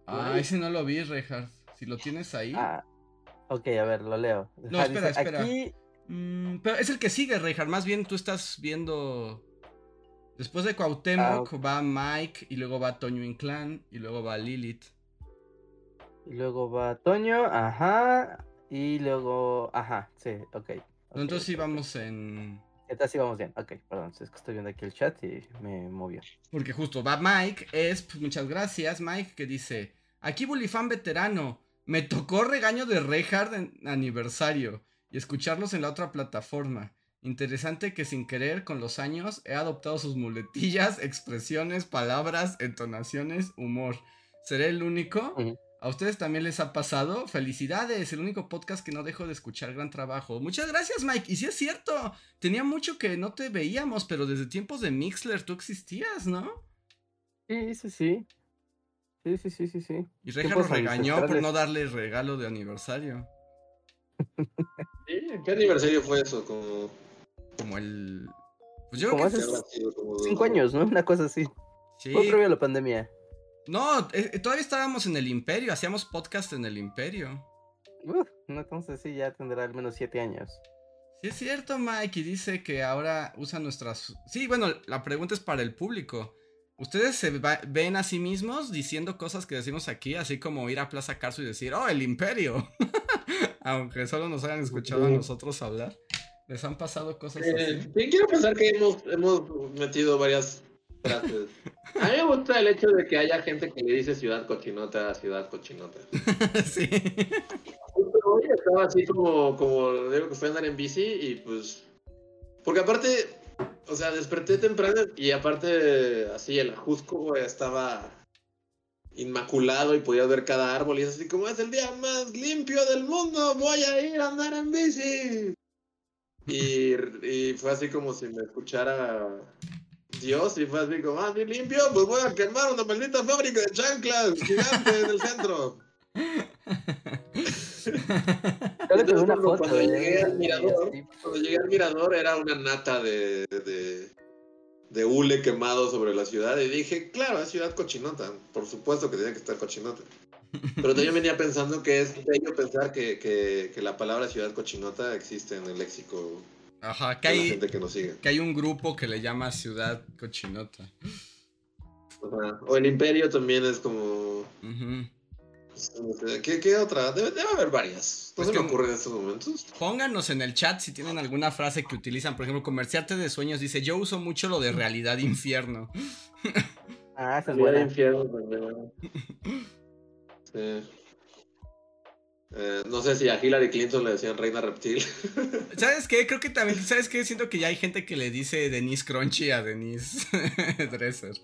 Ah, ese no lo vi, Reinhardt. Si lo tienes ahí. Ah, ok, a ver, lo leo. No, Ah, espera, dice, espera. Aquí, Mm, pero es el que sigue, Reinhardt. Más bien tú estás viendo. Después de Cuauhtémoc Ah, va Mike y luego va Toño Inclán y luego va Lilith. y luego va Toño, ajá, y luego, ajá, sí, ok. No, ok, entonces sí vamos en. Entonces sí vamos bien. Ok, perdón, es que estoy viendo aquí el chat y me movió. Porque justo va Mike, es, pues, muchas gracias, Mike, que dice, aquí Bulifan veterano, me tocó regaño de Reinhardt en aniversario y escucharlos en la otra plataforma. Interesante que sin querer, con los años, he adoptado sus muletillas, expresiones, palabras, entonaciones, humor. ¿Seré el único? ¿A ustedes también les ha pasado? Felicidades, el único podcast que no dejo de escuchar. Gran trabajo. Muchas gracias, Mike. Y sí es cierto, tenía mucho que no te veíamos, pero desde tiempos de Mixler tú existías, ¿no? Sí, sí, sí. Sí, sí, sí, sí, sí. Y Reja lo Tiempos regañó por no darle regalo de aniversario. <laughs> ¿Sí? ¿Qué aniversario fue eso? Como, Como el. Pues yo creo que. cinco años, ¿no? Una cosa así. Sí. Fue previo a la pandemia. No, eh, eh, todavía estábamos en el Imperio, hacíamos podcast en el Imperio. No, entonces sí, ya tendrá al menos siete años. Sí, es cierto, Mike, y dice que ahora usa nuestras... Sí, bueno, la pregunta es para el público. ¿Ustedes se va- ven a sí mismos diciendo cosas que decimos aquí, así como ir a Plaza Carso y decir, oh, el imperio? <laughs> Aunque solo nos hayan escuchado a Sí. nosotros hablar. ¿Les han pasado cosas Eh, así? sí, quiero pensar que hemos, hemos metido varias frases. A mí me gusta el hecho de que haya gente que le dice ciudad cochinota a ciudad cochinota. <laughs> sí. Justo hoy estaba así como, como digo que fue a andar en bici y pues. Porque aparte, o sea, desperté temprano y aparte, así el ajusco, estaba inmaculado y podías ver cada árbol y es así como es el día más limpio del mundo, voy a ir a andar en bici. Y, fue así como si me escuchara Dios y fue así como, ah, bien limpio, pues voy a quemar una maldita fábrica de chanclas gigante en el centro. <laughs> Yo le Entonces, tomé una cuando- foto. cuando llegué al mirador, así. Cuando llegué al mirador era una nata de, de, de hule quemado sobre la ciudad y dije, claro, es ciudad cochinota, por supuesto que tiene que estar cochinota. Pero también venía pensando que es bello pensar que, que, que la palabra ciudad cochinota existe en el léxico Ajá, que de la hay, gente que nos sigue. que hay un grupo que le llama Ciudad Cochinota. O el imperio también es como... ¿Qué, qué otra? Debe, debe haber varias. No Pues se me ocurre en estos momentos. Pónganos en el chat si tienen alguna frase que utilizan. Por ejemplo, comerciarte de sueños dice, yo uso mucho lo de realidad infierno. <laughs> Ah, esa es Ciudad buena. infierno también. Sí. Eh, no sé si a Hillary Clinton le decían reina reptil. <laughs> ¿Sabes qué? Creo que también, ¿sabes qué? Siento que ya hay gente que le dice Denise Crunchy a Denise <laughs> Dresser.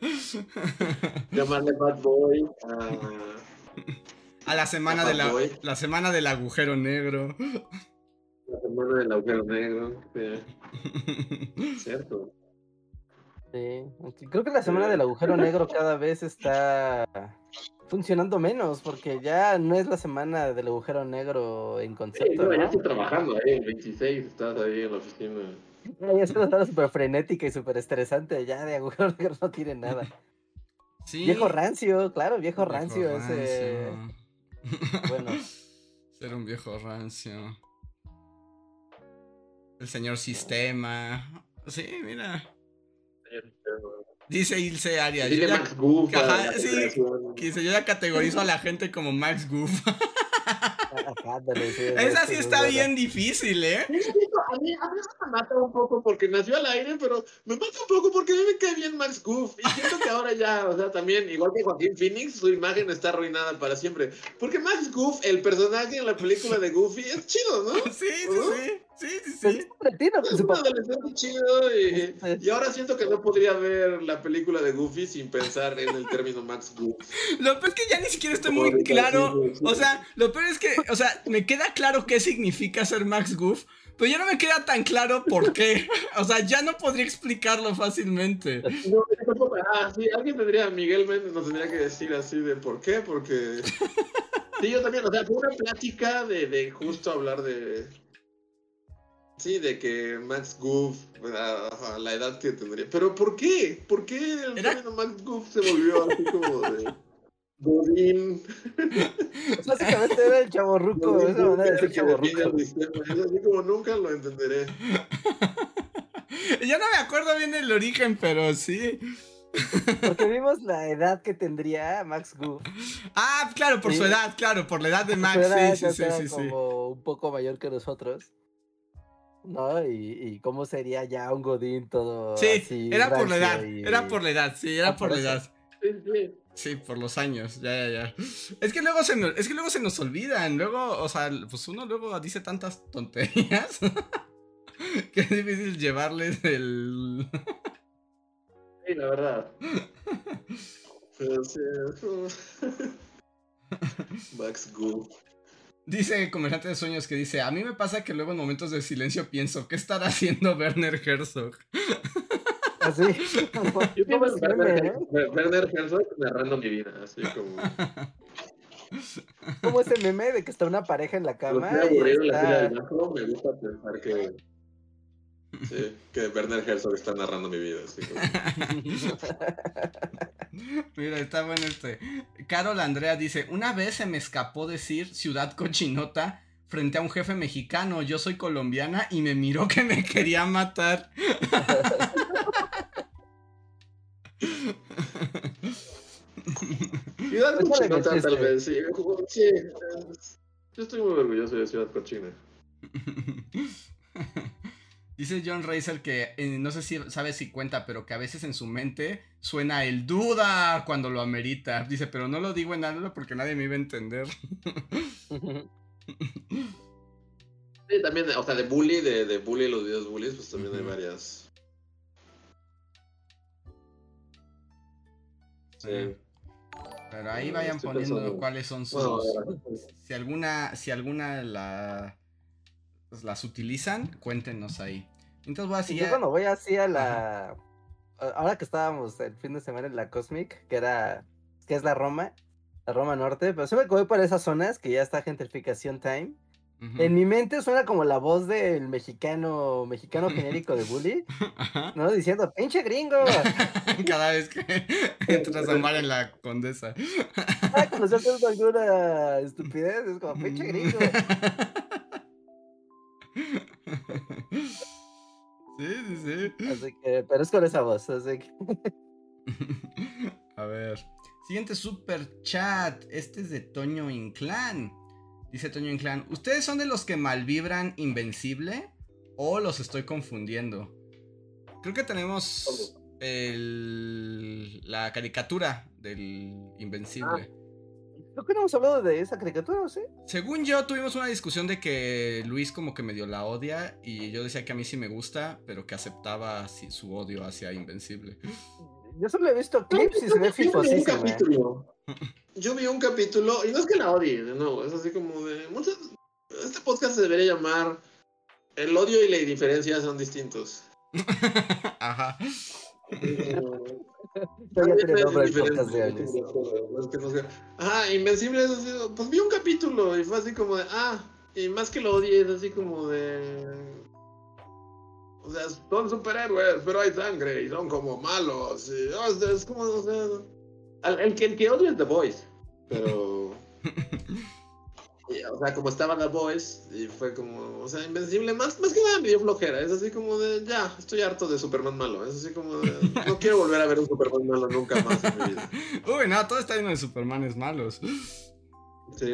<laughs> Llamarle Bad Boy. a- A la semana, de la, Boy. la semana del agujero negro. la semana del agujero negro. Sí, <laughs> cierto. Sí. Creo que la semana del agujero negro cada vez está funcionando menos, porque ya no es la semana del agujero negro en Sí, concepto. no, ya ¿no? estoy trabajando ahí, el 26, estás ahí en la oficina. Ya es una semana súper frenética y súper estresante. Ya de agujero negro no tiene nada. Sí. Viejo rancio, claro, viejo, Viejo rancio. Ese... rancio. Bueno, <laughs> Ser un viejo rancio. El señor sistema. Sí, mira. Dice Ilse Arias. yo Dile ya- Max Goof. Ajá, la sí. que yo ya categorizo a la gente como Max Goof. <laughs> <laughs> Esa ese sí es está bien difícil, ¿eh? A mí, a mí eso me mata un poco porque nació al aire, pero me mata un poco porque a mí me cae bien Max Goof. Y siento que ahora ya, o sea, también, igual que Joaquín Phoenix, su imagen está arruinada para siempre. Porque Max Goof, el personaje en la película de Goofy, es chido, ¿no? <laughs> Sí, sí, sí. Sí, sí, sí. es un Es adolescente chido y, y ahora siento que no podría ver la película de Goofy sin pensar en el término Max Goof. <laughs> Lo peor es que ya ni siquiera estoy muy claro. O sea, lo peor es que, o sea, me queda claro qué significa ser Max Goof, pero ya no me queda tan claro por qué. <laughs> O sea, ya no podría explicarlo fácilmente. <laughs> No, tampoco- ah, sí, alguien tendría, Miguel Méndez nos tendría que decir así de por qué, porque... Sí, yo también, o sea, fue una plática de, de justo hablar de... Sí, de que Max Goof, a, a la edad que tendría. Pero ¿por qué? ¿Por qué el Era- término Max Goof se volvió así como de... Godín. <laughs> Básicamente era el chaborruco, Godín esa manera de define chaborruco. así como nunca lo entenderé. <laughs> Ya no me acuerdo bien el origen, pero sí. Porque <laughs> vimos la edad que tendría Max Goof. Ah, claro, por su Sí. edad, claro, por la edad de Su Max. edad, Sí, sí, sí, sí, sí. como un poco mayor que nosotros. ¿No? Y, y cómo sería ya un Godín todo. Sí, así, era por la edad, y- era por la edad, sí, era Ah, por por la edad. Sí, sí. Sí, por los años, ya, ya, ya. Es que luego se nos, es que luego se nos olvidan, luego, o sea, pues uno luego dice tantas tonterías <laughs> que es difícil llevarles el... Sí, la verdad. <laughs> Pero sí, <laughs> Max Goo. Dice Comerciante de Sueños que dice, a mí me pasa que luego en momentos de silencio pienso, ¿qué estará haciendo <laughs> Werner Herzog? <laughs> Así. <laughs> Yo como Sí, Werner, ¿eh? Her- Werner Herzog narrando mi vida, así como. Como ese meme de que está una pareja en la cama. estoy y aburrido en la fila está- del banco, me gusta pensar que. Sí, que Werner Herzog está narrando mi vida. Así como. <laughs> Mira, está bueno este. Carol Andrea dice, una vez se me escapó decir ciudad cochinota frente a un jefe mexicano, yo soy colombiana y me miró que me quería matar. <laughs> Ciudad Cochinota, tal este. vez, sí. Yo estoy muy orgulloso de Ciudad Cochina. <laughs> Dice John Racer que eh, no sé si sabe si cuenta, pero que a veces en su mente suena el duda cuando lo amerita. Dice, pero no lo digo en algo porque nadie me iba a entender. <laughs> Sí, también, o sea, de bully, de, de bully, los videos bullies, pues también hay varias. Sí. Pero ahí Eh, vayan estoy poniendo pensando. cuáles son sus. Bueno, Si alguna, si alguna la, pues, las utilizan, cuéntenos ahí. Entonces voy a Y seguir. yo cuando voy así a la. Ahora que estábamos el fin de semana en la Cosmic, que era. que es la Roma, la Roma Norte, pero siempre que voy por esas zonas, que ya está gentrificación time, Ujú. en mi mente suena como la voz del mexicano, mexicano genérico de Bully, <laughs> Ajá. ¿no? Diciendo, pinche gringo. <laughs> Cada vez que <laughs> entras a mar en la condesa. Ah, cuando se hace alguna estupidez, es como, pinche gringo. Sí, sí, sí. Así que, pero es con esa voz, así que. <laughs> A ver. Siguiente super chat. Este es de Toño Inclán. Dice Toño Inclán. ¿Ustedes son de los que malvibran Invencible? ¿O los estoy confundiendo? Creo que tenemos el- la caricatura del Invencible. Creo que no hemos hablado de esa caricatura, ¿o ¿sí? Según yo, tuvimos una discusión de que Luis como que medio la odia y yo decía que a mí sí me gusta, pero que aceptaba su odio hacia Invencible. Yo solo he visto clips y se ve Yo vi un fifosísima. capítulo. <laughs> Yo vi un capítulo, y no es que la odie, de nuevo, es así como de. muchas- este podcast se debería llamar El odio y la indiferencia son distintos. <laughs> Ajá. Nombre el podcast de sea- Ajá, Invencible es así, pues vi un capítulo y fue así como de, ah, y más que lo odie es así como de... O sea, son superhéroes, pero hay sangre y son como malos. Y, o sea, es como, o sea... al- El, que, el que odio es The Voice, pero... <laughs> y, o sea, como estaba The Voice y fue como, o sea, Invencible, más, más que nada me dio flojera. Es así como de, ya, estoy harto de Superman malo. Es así como de, no quiero volver a ver un Superman malo nunca más en mi vida. <laughs> Uy, no, todo está lleno de Supermanes malos. Sí.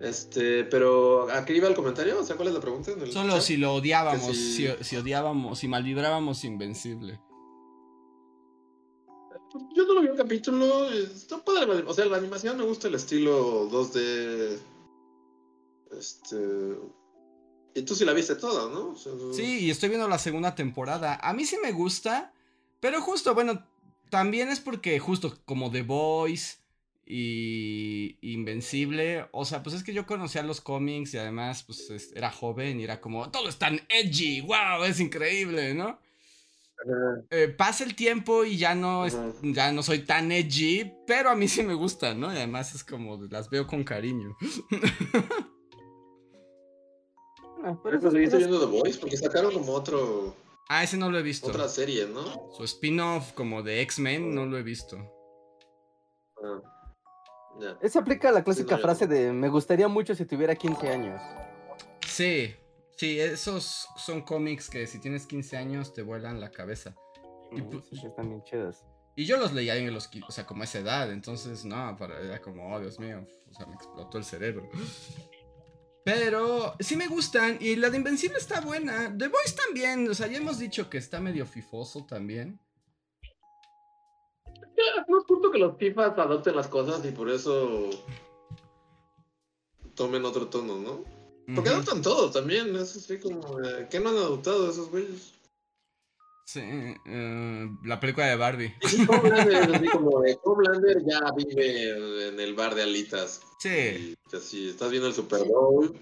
Este, pero ¿a qué iba el comentario? O sea, ¿cuál es la pregunta? Solo chat? si lo odiábamos, si... si- si odiábamos, si malvibrábamos Invencible. Yo solo vi un capítulo, está padre, o sea, la animación me gusta el estilo 2D. Este. Y tú sí la viste toda, ¿no? Sí, y estoy viendo la segunda temporada. A mí sí me gusta, pero justo, bueno, también es porque justo como The Voice y Invencible, o sea, pues es que yo conocía los cómics y además pues es- era joven y era como, todo es tan edgy, wow, es increíble, ¿no? Eh, pasa el tiempo y ya no, es- ya no soy tan edgy, pero a mí sí me gusta, ¿no? Y además es como, las veo con cariño. Bueno, <laughs> pero ¿Pero esas seguiste cosas- viendo The Voice? Porque sacaron como otro, Ah, ese no lo he visto. otra serie, ¿no? Su spin-off como de X-Men no lo he visto. Ah, ya. Esa aplica la clásica no, frase de me gustaría mucho si tuviera 15 años. Sí, sí, esos son cómics que si tienes 15 años te vuelan la cabeza. Y Mm, sí, están bien chidos. Y yo los leía en los, o sea, como a esa edad, entonces no, para, era como, oh Dios mío, o sea, me explotó el cerebro. Pero sí me gustan. Y la de Invencible está buena. The Voice también. O sea, ya hemos dicho que está medio fifoso también. No es justo que los FIFAs adopten las cosas y por eso tomen otro tono, ¿no? Porque adoptan todo también. Es así como. ¿Qué no han adoptado esos güeyes? Sí, eh, la película de Barbie. Sí, Homelander así como de Homelander ya vive en el bar de alitas. Sí. Y así, estás viendo el Super Bowl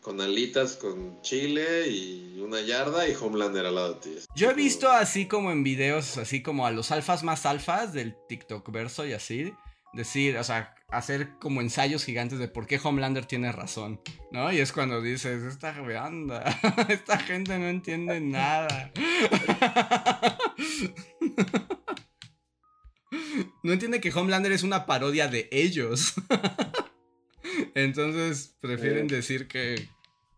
con alitas, con chile y una yarda y Homelander al lado de ti. Yo he visto así como en videos, así como a los alfas más alfas del TikTok verso y así, decir, o sea, hacer como ensayos gigantes de por qué Homelander tiene razón, ¿no? Y es cuando dices, esta banda, <laughs> esta gente no entiende nada. <laughs> No entiende que Homelander es una parodia de ellos. <laughs> Entonces prefieren Eh. decir que,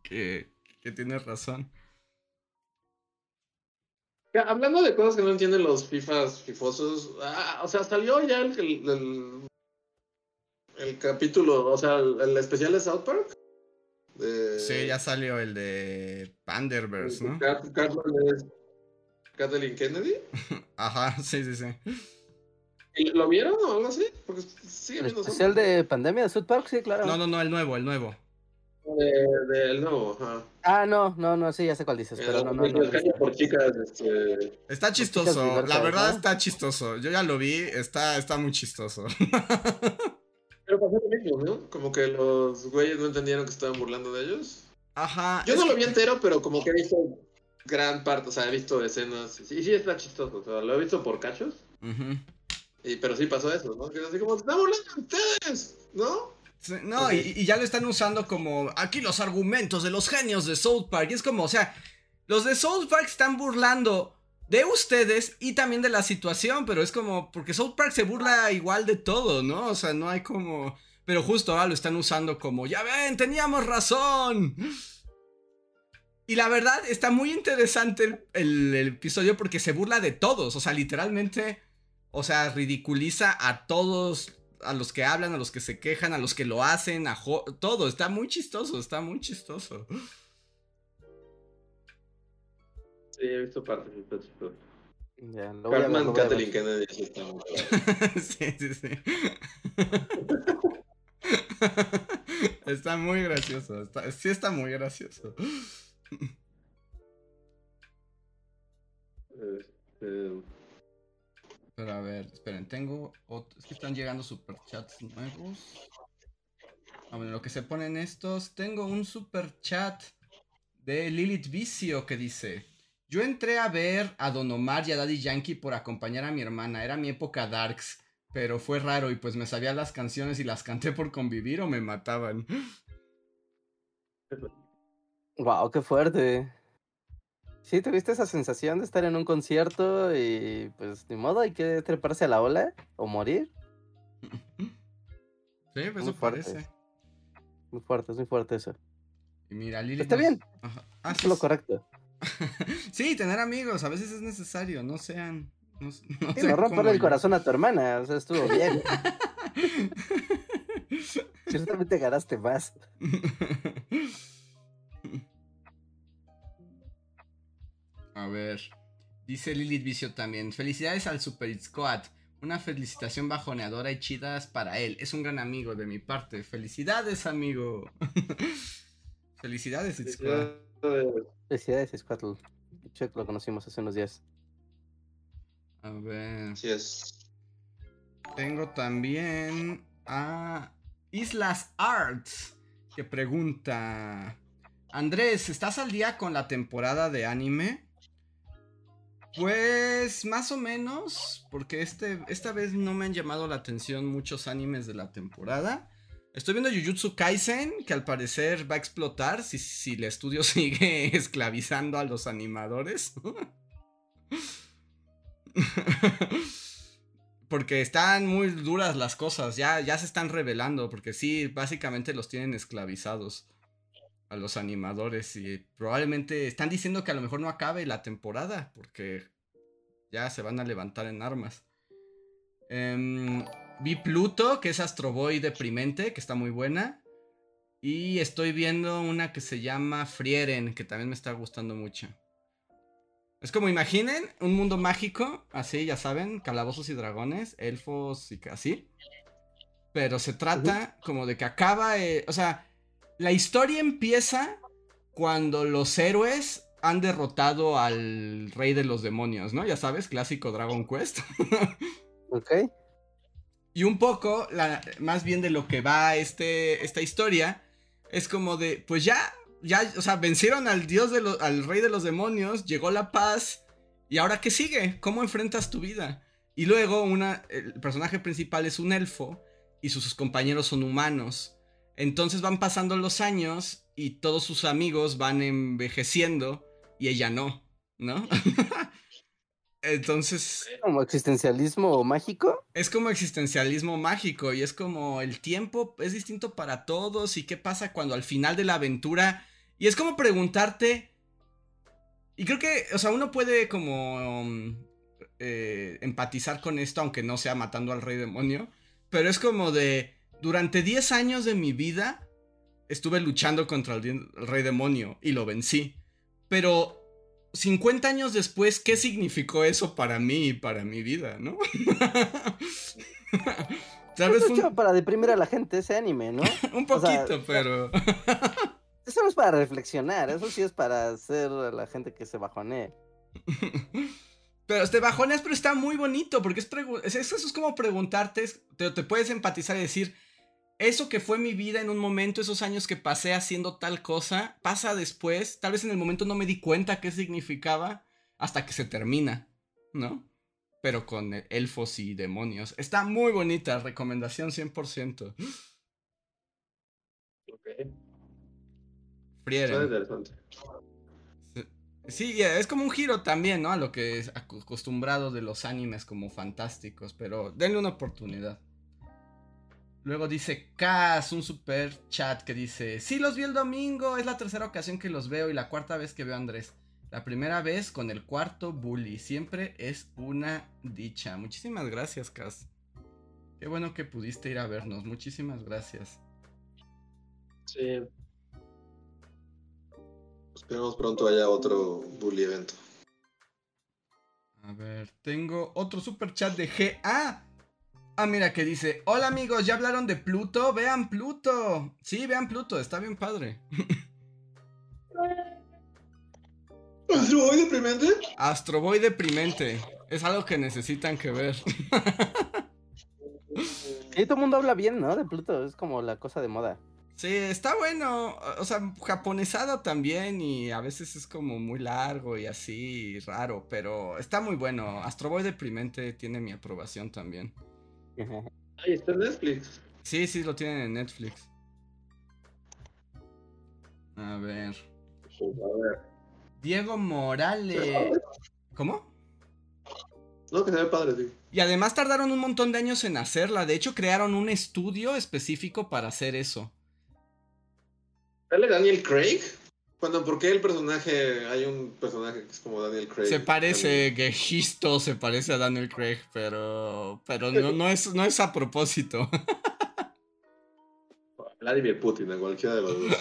que, que tiene razón. Hablando de cosas que no entienden los FIFAs fifosos, ah, o sea, salió ya el, el, el- el capítulo, o sea, el, el especial de South Park. De, Sí, ya salió el de Panderverse, ¿no? Kat- Kathleen es- Kennedy. <laughs> Ajá, sí, sí, sí. ¿Y ¿Lo vieron o algo así? Porque sigue ¿El viendo especial de pandemia de South Park? Sí, claro. No, no, no, el nuevo, el nuevo. de, de- el nuevo, ajá. Ah, no, no, no, sí, ya sé cuál dices, Eh, pero no, no, el no. por chicas, este, Está chicas chistoso, la verdad ¿no? está chistoso. Yo ya lo vi, está, está muy chistoso. <laughs> Pero pasó lo mismo, ¿no? Como que los güeyes no entendieron que estaban burlando de ellos. Ajá. Yo no lo vi entero, pero como que he visto gran parte, o sea, he visto escenas. Sí, sí está chistoso, o sea, lo he visto por cachos. Ujú. Y, pero sí pasó eso, ¿no? Que es así como, ¡se están burlando de ustedes! ¿No? No, y, y ya lo están usando como aquí los argumentos de los genios de South Park. Y es como, o sea, los de South Park están burlando de ustedes y también de la situación, pero es como, porque South Park se burla igual de todo, ¿no? O sea, no hay como... Pero justo ahora lo están usando como, ya ven, teníamos razón. Y la verdad está muy interesante el, el- episodio porque se burla de todos, o sea, literalmente, o sea, ridiculiza a todos, a los que hablan, a los que se quejan, a los que lo hacen, a todo, está muy chistoso, está muy chistoso. Sí, he visto partes, está chistoso. Ya, lo Cartman, lo voy a ver. Kathleen Kennedy, sí está muy bueno. <laughs> sí, sí, sí. <laughs> está muy gracioso, está- sí está muy gracioso. Este, Pero a ver, esperen, tengo otro, es que están llegando superchats nuevos. A ver, lo que se ponen estos, tengo un superchat de Lilith Vicio que dice, yo entré a ver a Don Omar y a Daddy Yankee por acompañar a mi hermana, era mi época darks, pero fue raro y pues me sabía las canciones y las canté por convivir o me mataban. Wow, qué fuerte. Sí, ¿tuviste esa sensación de estar en un concierto y pues ni modo, hay que treparse a la ola o morir? <laughs> Sí, pues Muy eso fuerte. parece. Muy fuerte, es muy fuerte eso. Y mira, Lilith... Está nos- bien. Ajá. Ah, Es lo correcto. <laughs> sí, tener amigos, a veces es necesario, no sean... No, no Sí, sean no como romperle el yo. corazón a tu hermana, o sea, estuvo bien. <laughs> Ciertamente ganaste más. A ver. Dice Lilith Vicio también. Felicidades al Super Squad. Una felicitación bajoneadora y chidas para él. Es un gran amigo de mi parte. Felicidades, amigo. <laughs> Felicidades, It's Squad. Felicidades, Squattle. Chuck lo conocimos hace unos días. A ver. Así es. Tengo también a Islas Arts. Que pregunta. Andrés, ¿estás al día con la temporada de anime? Pues más o menos, porque este, esta vez no me han llamado la atención muchos animes de la temporada. Estoy viendo Jujutsu Kaisen, que al parecer va a explotar si, si el estudio <laughs> sigue esclavizando a los animadores. porque están muy duras las cosas, ya, ya se están revelando, porque sí, básicamente los tienen esclavizados a los animadores y probablemente están diciendo que a lo mejor no acabe la temporada porque ya se van a levantar en armas. Em, vi Pluto, que es Astro Boy deprimente, que está muy buena. Y estoy viendo una que se llama Frieren, que también me está gustando mucho. Es como imaginen un mundo mágico, así, ya saben, calabozos y dragones, elfos y así. Pero se trata como de que acaba, eh, o sea, la historia empieza cuando los héroes han derrotado al rey de los demonios, ¿no? Ya sabes, clásico Dragon Quest. <laughs> Ok. Y un poco, la, más bien de lo que va este, esta historia, es como de, pues ya, ya, o sea, vencieron al dios de los, al rey de los demonios, llegó la paz, y ahora qué sigue, cómo enfrentas tu vida. Y luego una, el personaje principal es un elfo y sus compañeros son humanos. Entonces van pasando los años y todos sus amigos van envejeciendo y ella no, ¿no? <laughs> Entonces... ¿Como existencialismo mágico? Es como existencialismo mágico y es como el tiempo es distinto para todos y qué pasa cuando al final de la aventura... Y es como preguntarte... Y creo que, o sea, uno puede como um, eh, empatizar con esto aunque no sea matando al rey demonio. Pero es como de... Durante 10 años de mi vida estuve luchando contra el rey demonio y lo vencí. Pero 50 años después, ¿qué significó eso para mí y para mi vida, no? <laughs> Tal vez para deprimir a la gente ese anime, ¿no? <laughs> un poquito, <laughs> pero... eso no es para reflexionar, eso sí es para hacer a la gente que se bajonee. Pero te bajoneas, pero está muy bonito, porque es, eso es como preguntarte, te, te puedes empatizar y decir, eso que fue mi vida en un momento, esos años que pasé haciendo tal cosa, pasa después. Tal vez en el momento no me di cuenta qué significaba hasta que se termina, ¿no? Pero con elfos y demonios. Está muy bonita, recomendación 100%. Ok. Frieren. Sí, es como un giro también, ¿no? A lo que es acostumbrado de los animes como fantásticos, pero denle una oportunidad. Luego dice Cas, un super chat que dice, sí los vi el domingo, es la tercera ocasión que los veo y la cuarta vez que veo a Andrés. La primera vez con el cuarto bully, siempre es una dicha. Muchísimas gracias, Cas. Qué bueno que pudiste ir a vernos, muchísimas gracias. Sí. Esperemos pronto haya otro bully evento. A ver, tengo otro super chat de GA. Ah, mira que dice, hola amigos, ¿ya hablaron de Pluto? Vean Pluto. Sí, vean Pluto, está bien padre. <laughs> ¿Astro Boy deprimente? Astro Boy deprimente. Es algo que necesitan que ver. <laughs> Sí, todo el mundo habla bien, ¿no? De Pluto, es como la cosa de moda. Sí, está bueno. O sea, japonesado también y a veces es como muy largo y así, raro, pero está muy bueno. Astro Boy deprimente tiene mi aprobación también. Ahí está en Netflix. Sí, sí, lo tienen en Netflix. A ver. A ver. Diego Morales. ¿Cómo? No, que se ve padre, sí. Y además tardaron un montón de años en hacerla. De hecho, crearon un estudio específico para hacer eso. ¿Sale Daniel Craig? Cuando, ¿por qué el personaje, hay un personaje que es como Daniel Craig? Se parece, que Gisto se parece a Daniel Craig, pero, pero no, no, es, no es a propósito. <laughs> Vladimir Putin, a cualquiera de los dos.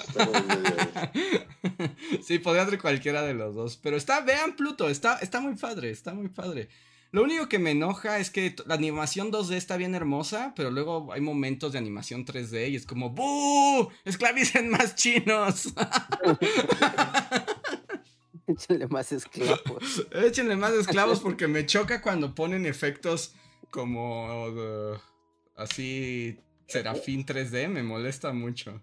<laughs> sí, podría ser cualquiera de los dos. Pero está, vean Pluto, está, está muy padre, está muy padre. Lo único que me enoja es que la animación 2D está bien hermosa, pero luego hay momentos de animación 3D y es como ¡Bú! ¡Esclavicen más chinos! <laughs> Échenle más esclavos. <laughs> Échenle más esclavos porque me choca cuando ponen efectos como así Serafín 3D, me molesta mucho.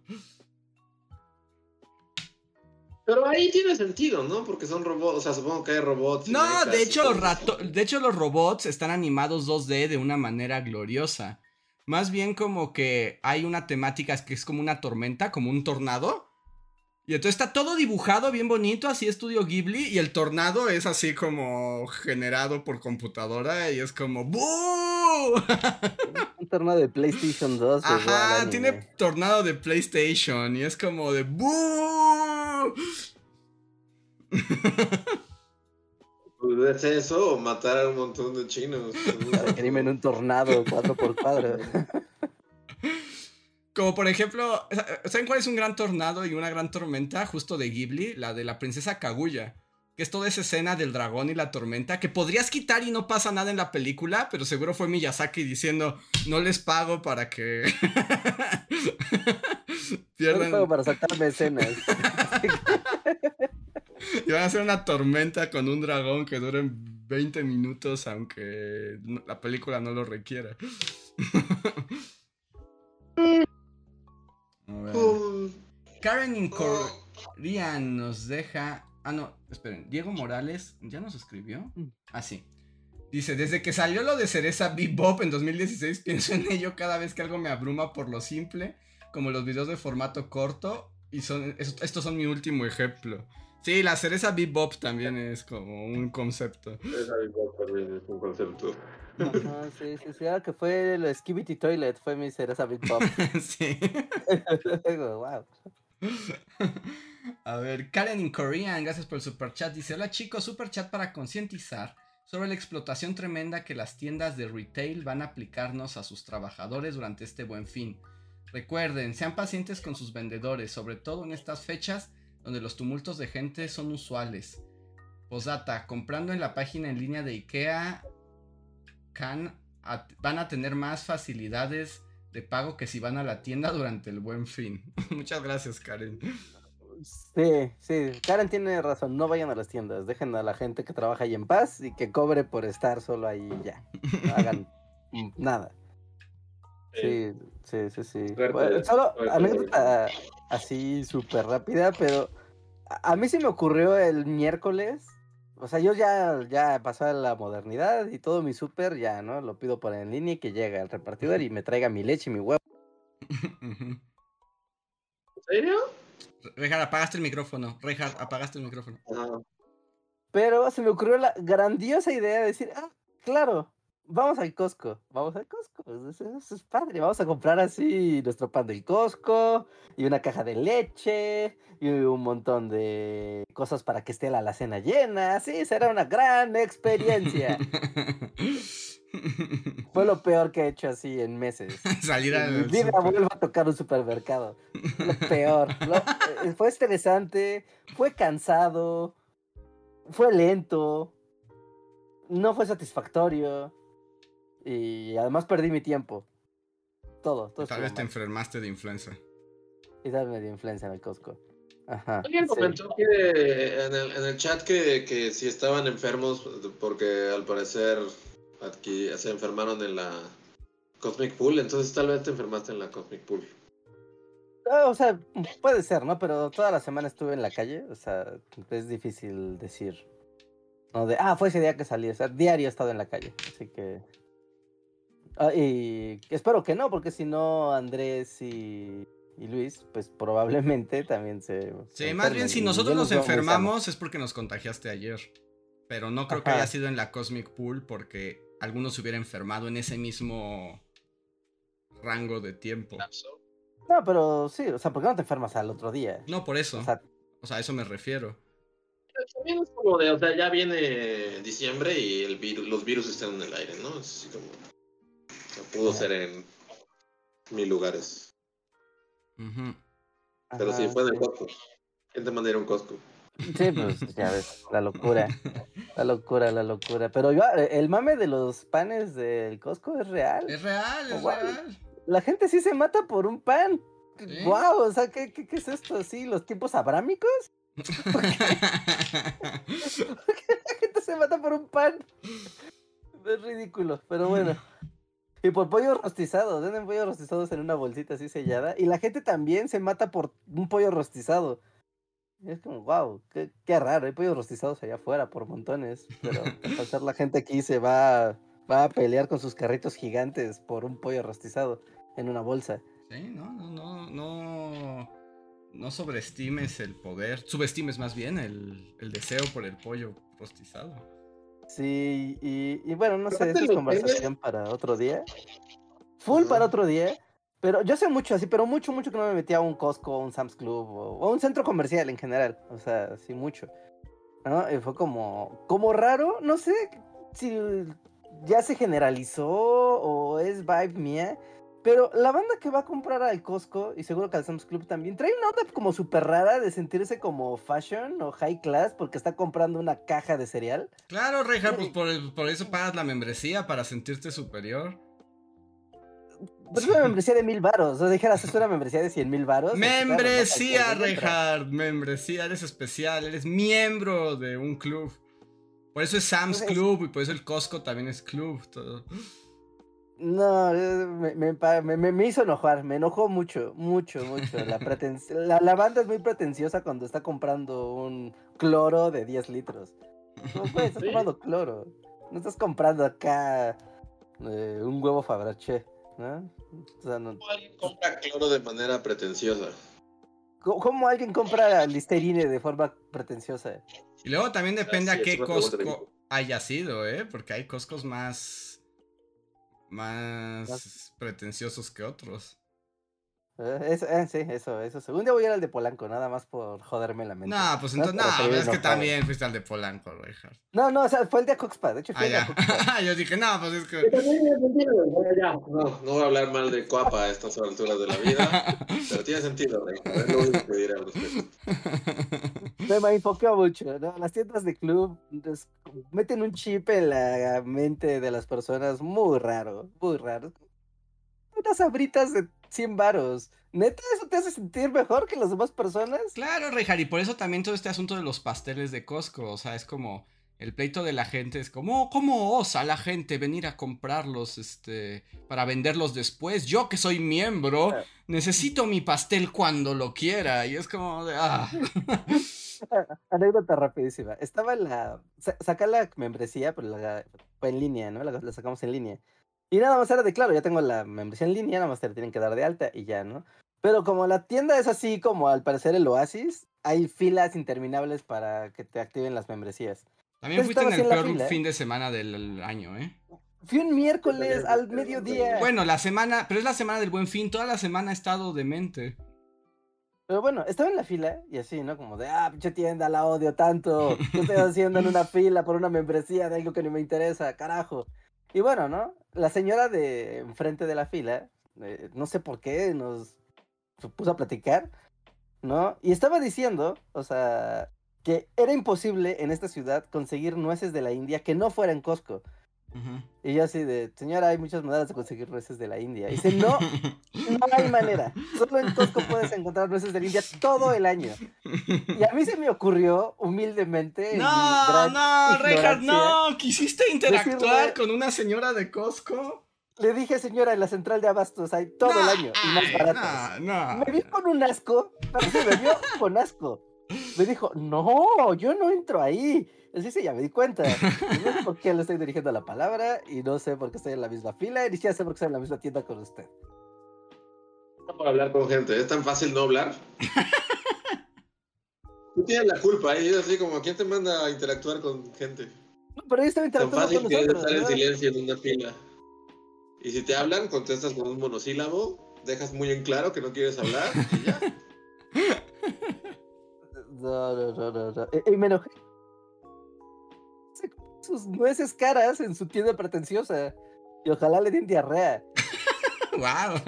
Pero ahí tiene sentido, ¿no? Porque son robots, o sea, supongo que hay robots. No, de hecho, los rato de hecho los robots están animados 2D de una manera gloriosa. Más bien como que hay una temática que es como una tormenta, como un tornado. Y entonces está todo dibujado bien bonito, así estudio Ghibli, y el tornado es así como generado por computadora y es como ¡Buu! Un tornado de PlayStation 2. Ajá, tiene tornado de PlayStation y es como de ¡Buu! ¿Es eso o matar a un montón de chinos? <laughs> en un tornado cuatro por cuadro. Como por ejemplo, ¿saben cuál es un gran tornado y una gran tormenta? Justo de Ghibli, la de la princesa Kaguya. Que es toda esa escena del dragón y la tormenta que podrías quitar y no pasa nada en la película, pero seguro fue Miyazaki diciendo, no les pago para que... <laughs> No les pago para saltarme escenas. <laughs> <laughs> y van a hacer una tormenta con un dragón que dure 20 minutos, aunque la película no lo requiera. Karen Incorian nos deja. Ah, no, esperen. Diego Morales, ¿ya nos escribió? Mm. Ah, sí. Dice, desde que salió lo de Cereza Bebop en 2016, pienso en ello cada vez que algo me abruma por lo simple, como los videos de formato corto, y son, estos son mi último ejemplo. Sí, la cereza bebop también es como un concepto. Cereza bebop también es un concepto. Ajá, sí, sí, sí, ahora que fue el Skibity Toilet, fue mi cereza bebop. <laughs> sí. <laughs> wow. <laughs> A ver, Karen in Korean, gracias por el super chat. Dice: Hola chicos, super chat para concientizar sobre la explotación tremenda que las tiendas de retail van a aplicarnos a sus trabajadores durante este buen fin. Recuerden, sean pacientes con sus vendedores, sobre todo en estas fechas donde los tumultos de gente son usuales. Posdata, comprando en la página en línea de IKEA van a tener más facilidades de pago que si van a la tienda durante el buen fin. <laughs> Muchas gracias, Karen. Sí, sí, Karen tiene razón, no vayan a las tiendas, dejen a la gente que trabaja ahí en paz y que cobre por estar solo ahí ya. No hagan <laughs> nada. Sí, sí, sí, sí. solo anécdota así súper rápida, pero a mí se me ocurrió el miércoles. O sea, yo ya, ya pasó a la modernidad y todo mi súper ya, ¿no? Lo pido por en línea y que llegue al repartidor y me traiga mi leche y mi huevo. ¿En serio? Reinhard, apagaste el micrófono. Reinhard, apagaste el micrófono. Pero se me ocurrió la grandiosa idea de decir, ah, claro, vamos al Costco, vamos al Costco, eso, es padre, vamos a comprar así nuestro pan del Costco y una caja de leche y un montón de cosas para que esté la alacena llena, sí, será una gran <laughs> experiencia. <laughs> Fue lo peor que he hecho así en meses. <laughs> Salir a... Mi vida vuelvo a tocar un supermercado. Lo <laughs> peor. Eh, fue estresante, fue cansado, fue lento, no fue satisfactorio. Y además perdí mi tiempo. Todo. todo tal vez te enfermaste de influenza. Y tal vez de influenza en el Costco. Ajá. Alguien comentó que en el, en el chat que, que si estaban enfermos porque al parecer aquí se enfermaron en la Cosmic Pool, entonces tal vez te enfermaste en la Cosmic Pool. Ah, o sea, puede ser, ¿no? Pero toda la semana estuve en la calle, o sea, es difícil decir. No de, ah, fue ese día que salí, o sea, diario he estado en la calle, así que Ah, y espero que no, porque si no, Andrés y, Luis, pues probablemente también se. Sí, más bien si nosotros nos enfermamos es porque nos contagiaste ayer. Pero no creo que haya sido en la Cosmic Pool porque algunos se hubiera enfermado en ese mismo rango de tiempo. No, pero sí, o sea, ¿por qué no te enfermas al otro día? No, por eso. O sea, a eso me refiero. También es como de, o sea, ya viene diciembre y el virus, los virus están en el aire, ¿no? Es así como pudo ser en mil lugares. Pero sí, fue en el Costco. ¿Quién te mandó a ir a un Costco? Sí, pues ya ves, la locura. La locura, la locura. Pero yo, el mame de los panes del Costco es real. Es real, es real. La gente sí se mata por un pan. Wow, o sea, ¿qué, qué, es esto? ¿Sí? ¿Los tiempos abrámicos? <laughs> ¿Por qué? la gente se mata por un pan? Es ridículo, pero bueno. Y por pollo rostizado, venden pollos rostizados en una bolsita así sellada. Y la gente también se mata por un pollo rostizado. Es como, wow, qué, qué, raro. Hay pollos rostizados allá afuera por montones. Pero al ser la gente aquí se va, va a pelear con sus carritos gigantes por un pollo rostizado en una bolsa. Sí, no, no, no, no. No sobreestimes el poder. Subestimes más bien el, el deseo por el pollo rostizado. Sí, y, bueno, no sé, esa es conversación para otro día. Full para otro día. Pero yo sé mucho así, pero mucho, mucho que no me metía a un Costco, un Sam's Club o, a un centro comercial en general. O sea, sí, mucho. ¿No? Y fue como, como raro, no sé si ya se generalizó o es vibe mía, Pero la banda que va a comprar al Costco, y seguro que al Sam's Club también, trae una onda como súper rara de sentirse como fashion o high class porque está comprando una caja de cereal. Claro, Reja, pues por, por eso pagas la membresía, para sentirte superior. Pues es una membresía de mil varos. O dijeras, es una membresía de cien mil varos. Membresía, Reinhardt. Membresía, eres especial. Eres miembro de un club. Por eso es Sam's Club y por eso el Costco también es club. Todo. No, me, me, me, hizo enojar, me enojó mucho, mucho, mucho. La, <laughs> la, la, banda es muy pretenciosa cuando está comprando un cloro de 10 litros. No puedes, <laughs> estás comprando cloro. No estás comprando acá eh, un huevo Fabrache. ¿No? ¿Cómo alguien compra cloro de manera pretenciosa? ¿Cómo, alguien compra Listerine de forma pretenciosa? Y luego también depende a qué Costco haya sido, ¿eh? Porque hay Costcos más. más pretenciosos que otros. Eh, eh, sí, eso, eso. Según día voy a ir al de Polanco, nada más por joderme la mente. No, pues entonces, <laughs> no, es que también fuiste al de Polanco, Richard. No, no, o sea, fue el de Coxpa, de hecho fue ah, el de <laughs> Yo dije, no, pues es que. No, no voy a hablar mal de Coapa a estas alturas de la vida, <laughs> pero tiene sentido, Richard, es lo único que diré al respecto. Me enfoqué mucho, ¿no? Las tiendas de club meten un chip en la mente de las personas muy raro, muy raro. Unas abritas de 100 varos. ¿Neta eso te hace sentir mejor que las demás personas? Claro, Rey y por eso también todo este asunto de los pasteles de Costco, o sea, es como el pleito de la gente es como, ¿cómo osa la gente venir a comprarlos este para venderlos después? Yo que soy miembro, ah. necesito mi pastel cuando lo quiera y es como de ah. <laughs> Anécdota rapidísima. Estaba en la saca la membresía, pero la, fue en línea, ¿no? la sacamos en línea. Y nada más era de, claro, ya tengo la membresía en línea, nada más te la tienen que dar de alta y ya, ¿no? Pero como la tienda es así como al parecer el oasis, hay filas interminables para que te activen las membresías. También fuiste en el peor fin de semana del año, ¿eh? Fui un miércoles al mediodía. Bueno, la semana, pero es la semana del buen fin, toda la semana ha estado demente. Pero bueno, estaba en la fila y así, ¿no? Como de, ah, pinche tienda, la odio tanto. ¿Qué estoy haciendo en una <laughs> fila por una membresía de algo que no me interesa? Carajo. Y bueno, ¿no? La señora de enfrente de la fila, eh, no sé por qué, nos puso a platicar, ¿no? Y estaba diciendo, o sea, que era imposible en esta ciudad conseguir nueces de la India que no fueran Costco. Y yo así de, señora, hay muchas maneras de conseguir nueces de la India. Y dice, no, <laughs> no hay manera. Solo en Costco puedes encontrar nueces de la India todo el año. Y a mí se me ocurrió, humildemente. No, no, Reinhardt, no. ¿Quisiste interactuar con una señora de Costco? Le dije, señora, en la central de abastos hay todo el año y más baratas. No, no. Me vio con un asco, pero se me vio con asco. Me dijo, no, yo no entro ahí. Sí, sí, ya me di cuenta. No sé por qué le estoy dirigiendo la palabra y no sé por qué estoy en la misma fila y ni siquiera sé por qué estoy en la misma tienda con usted. No por hablar con gente, es tan fácil no hablar. <laughs> Tú tienes la culpa, ¿eh? es así como, ¿quién te manda a interactuar con gente? No, pero ahí estaba interactuando Tan fácil que es estar en silencio en una fila. Y si te hablan, contestas con un monosílabo, dejas muy en claro que no quieres hablar y ya. <laughs> No, no, no, no. no. Y, y me enojé sus nueces caras en su tienda pretenciosa. Y ojalá le den diarrea. <laughs> wow.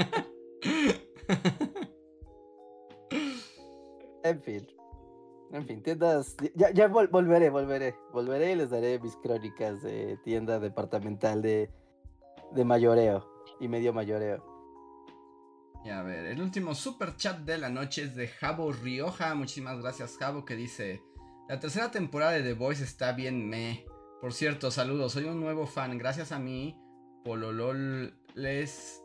en fin. En fin, tiendas. Ya, ya volveré, volveré. Volveré y les daré mis crónicas de tienda departamental de, de mayoreo y medio mayoreo. Y a ver, el último super chat de la noche es de Jabo Rioja. Muchísimas gracias, Jabo, que dice: La tercera temporada de The Voice está bien me. Por cierto, saludos, soy un nuevo fan. Gracias a mí, Pololol, les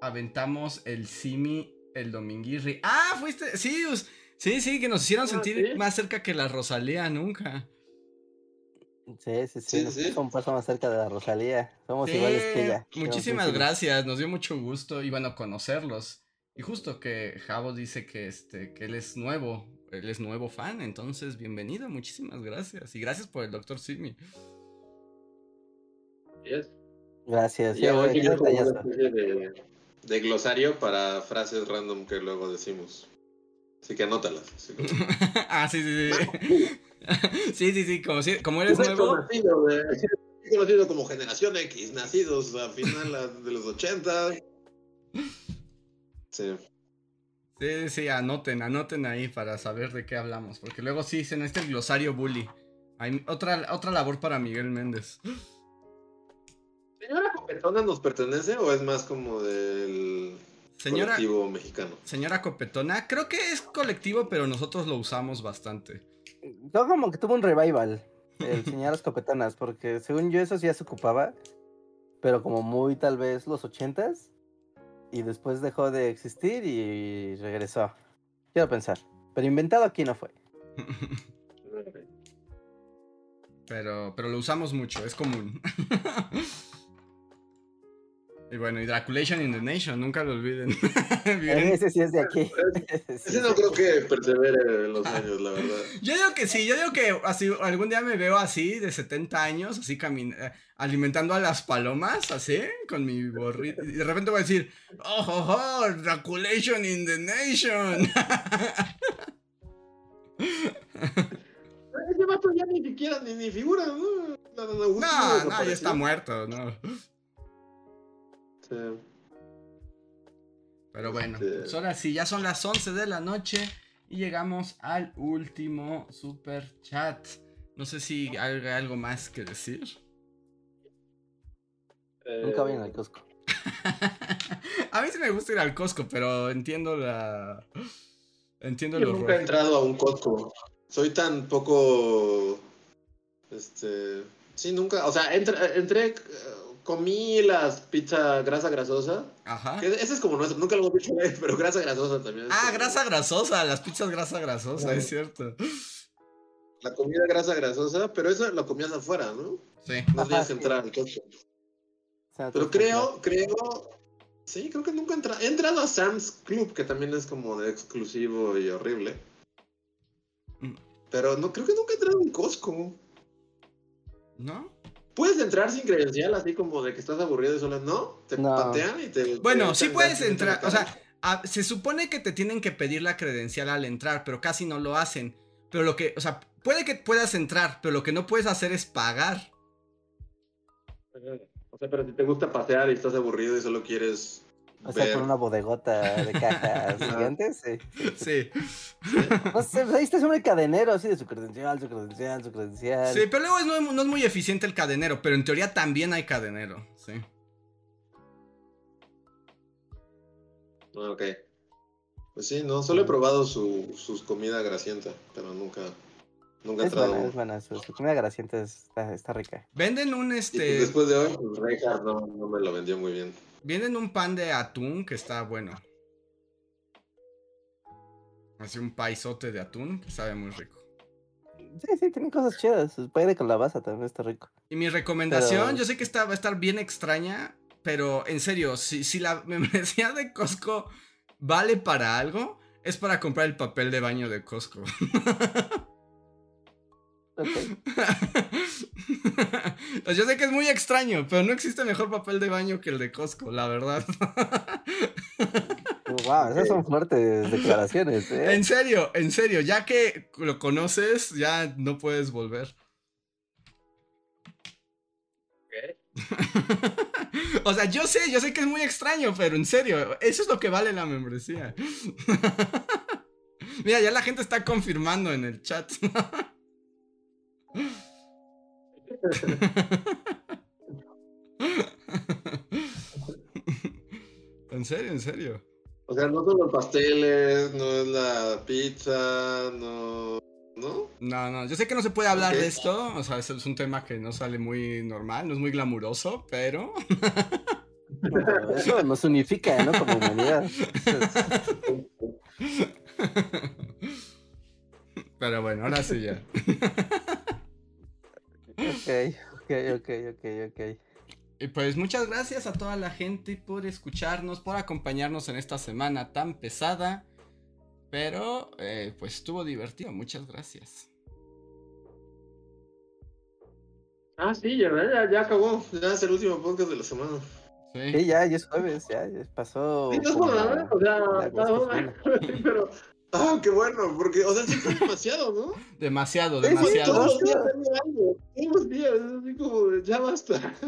aventamos el Simi, el Dominguirri. Ah, fuiste, sí, sí, sí, que nos hicieron ah, sentir más cerca que la Rosalía nunca. Sí, sí, sí, sí, un paso más cerca de la Rosalía. Somos iguales que ella. Muchísimas gracias, nos dio mucho gusto y bueno, conocerlos. Y justo que Javo dice que este, que él es nuevo, él es nuevo fan, entonces bienvenido, muchísimas gracias. Y gracias por el doctor Simi. Gracias. Ya voy a una especie de, glosario para frases random que luego decimos. Así que anótalas. <laughs> ah, sí, sí, sí. <laughs> sí, sí, sí, como, como eres nuevo. Conocido, conocido como Generación X, nacidos a final de los 80. <laughs> Sí. Sí, sí, anoten, anoten ahí para saber de qué hablamos. Porque luego sí se necesita el glosario bully. Hay otra, otra labor para Miguel Méndez. ¿Señora Copetona nos pertenece o es más como del Señora, colectivo mexicano? señora Copetona, creo que es colectivo, pero nosotros lo usamos bastante. Yo como que tuvo un revival, el <laughs> señor Escopetanas, porque según yo eso sí ya se ocupaba, pero como muy tal vez los ochentas, y después dejó de existir y regresó. Quiero pensar, pero inventado aquí no fue. <laughs> Pero, pero lo usamos mucho, es común. <laughs> y bueno, y Draculation in the Nation, nunca lo olviden. <laughs> Ese sí es de aquí. Ese no creo que persevere en los años, la verdad. <laughs> Yo digo que sí, yo digo que así algún día me veo así, de 70 años, así eh, alimentando a las palomas, así, con mi borrito. Y de repente voy a decir, oh, oh, oh, Draculation in the Nation. <laughs> Ese vato ya ni siquiera ni, ni figura, ¿no? No, no, no, no, no, ya está muerto, no. Sí. Pero bueno, Este- pues ahora sí, ya son las 11 de la noche y llegamos al último super chat. No sé si hay algo más que decir. Nunca vayan al Costco. <laughs> a mí sí me gusta ir al Costco, pero entiendo la. Entiendo Yo nunca he entrado a un Costco. Soy tan poco. Este. Sí, nunca. O sea, entra- entré. Comí las pizza grasa grasosa. Ajá. ese es como nuestro. Nunca lo hemos dicho, <laughs> pero grasa grasosa también. Ah, como- grasa grasosa, las pizzas grasa grasosa, Claro. es cierto. La comida grasa grasosa, pero eso lo comías afuera, ¿no? Sí. No Ajá, tenías que sí. entrar al Costco. O sea, Pero creo, creo. Sí, creo que nunca he entrado. He entrado a Sam's Club, que también es como de exclusivo y horrible. Mm. Pero no creo que nunca he entrado en Costco. ¿No? Puedes entrar sin credencial, así como de que estás aburrido y solo no. Te No. patean y te. Bueno, te sí puedes entrar, o sea, a- se supone que te tienen que pedir la credencial al entrar, pero casi no lo hacen. Pero lo que, o sea, puede que puedas entrar, pero lo que no puedes hacer es pagar. O sea, pero si te gusta pasear y estás aburrido y solo quieres. O sea, ver. con una bodegota de cajas <laughs> gigantes, sí. Sí. No sé, pues ahí está siempre el cadenero, así de su credencial, su credencial, su credencial. Sí, pero luego es no, no es muy eficiente el cadenero, pero en teoría también hay cadenero, sí. Ah, ok. Pues sí, no, solo he probado su, sus comida grasienta, pero nunca. Nunca he Es buena, es buena. Su, su comida grasienta está, está rica. Venden un Y pues este, después de hoy, pues Reinhardt no, no me lo vendió muy bien. Venden un pan de atún que está bueno. Así un paisote de atún que sabe muy rico. Sí, sí, tiene cosas chidas. Su pay de calabaza también está rico. Y mi recomendación, Pero- yo sé que esta va a estar bien extraña, pero en serio, si, si la membresía de Costco vale para algo, es para comprar el papel de baño de Costco. <laughs> <laughs> Pues yo sé que es muy extraño, pero no existe mejor papel de baño que el de Costco, la verdad. Wow, esas son fuertes declaraciones, ¿eh? En serio, en serio, ya que lo conoces, ya no puedes volver. <laughs> o sea, yo sé, yo sé que es muy extraño, pero en serio, eso es lo que vale la membresía. <laughs> Mira, ya la gente está confirmando en el chat. En serio, en serio. O sea, no son los pasteles, no es la pizza, no. ¿No? No, no, yo sé que no se puede hablar de esto, o sea, es, es un tema que no sale muy normal, no es muy glamuroso, pero... Pero Eso nos unifica, ¿no? Como humanidad. pero bueno, ahora sí ya. Ok, ok, ok, ok, ok. Y pues muchas gracias a toda la gente por escucharnos, por acompañarnos en esta semana tan pesada, pero eh, pues estuvo divertido, muchas gracias. Ah, sí, ya, ya, ya acabó. Ya es el último podcast de la semana. Sí. Sí, ya, ya es jueves, ya, ya pasó. Sí, no es como por nada, o sea, semana. <laughs> pero. Ah, qué bueno, porque, o sea, sí fue demasiado, ¿no? <laughs> Demasiado, sí, Todos demasiado. los días tengo algo, todos los días, es así como, ya basta. <laughs>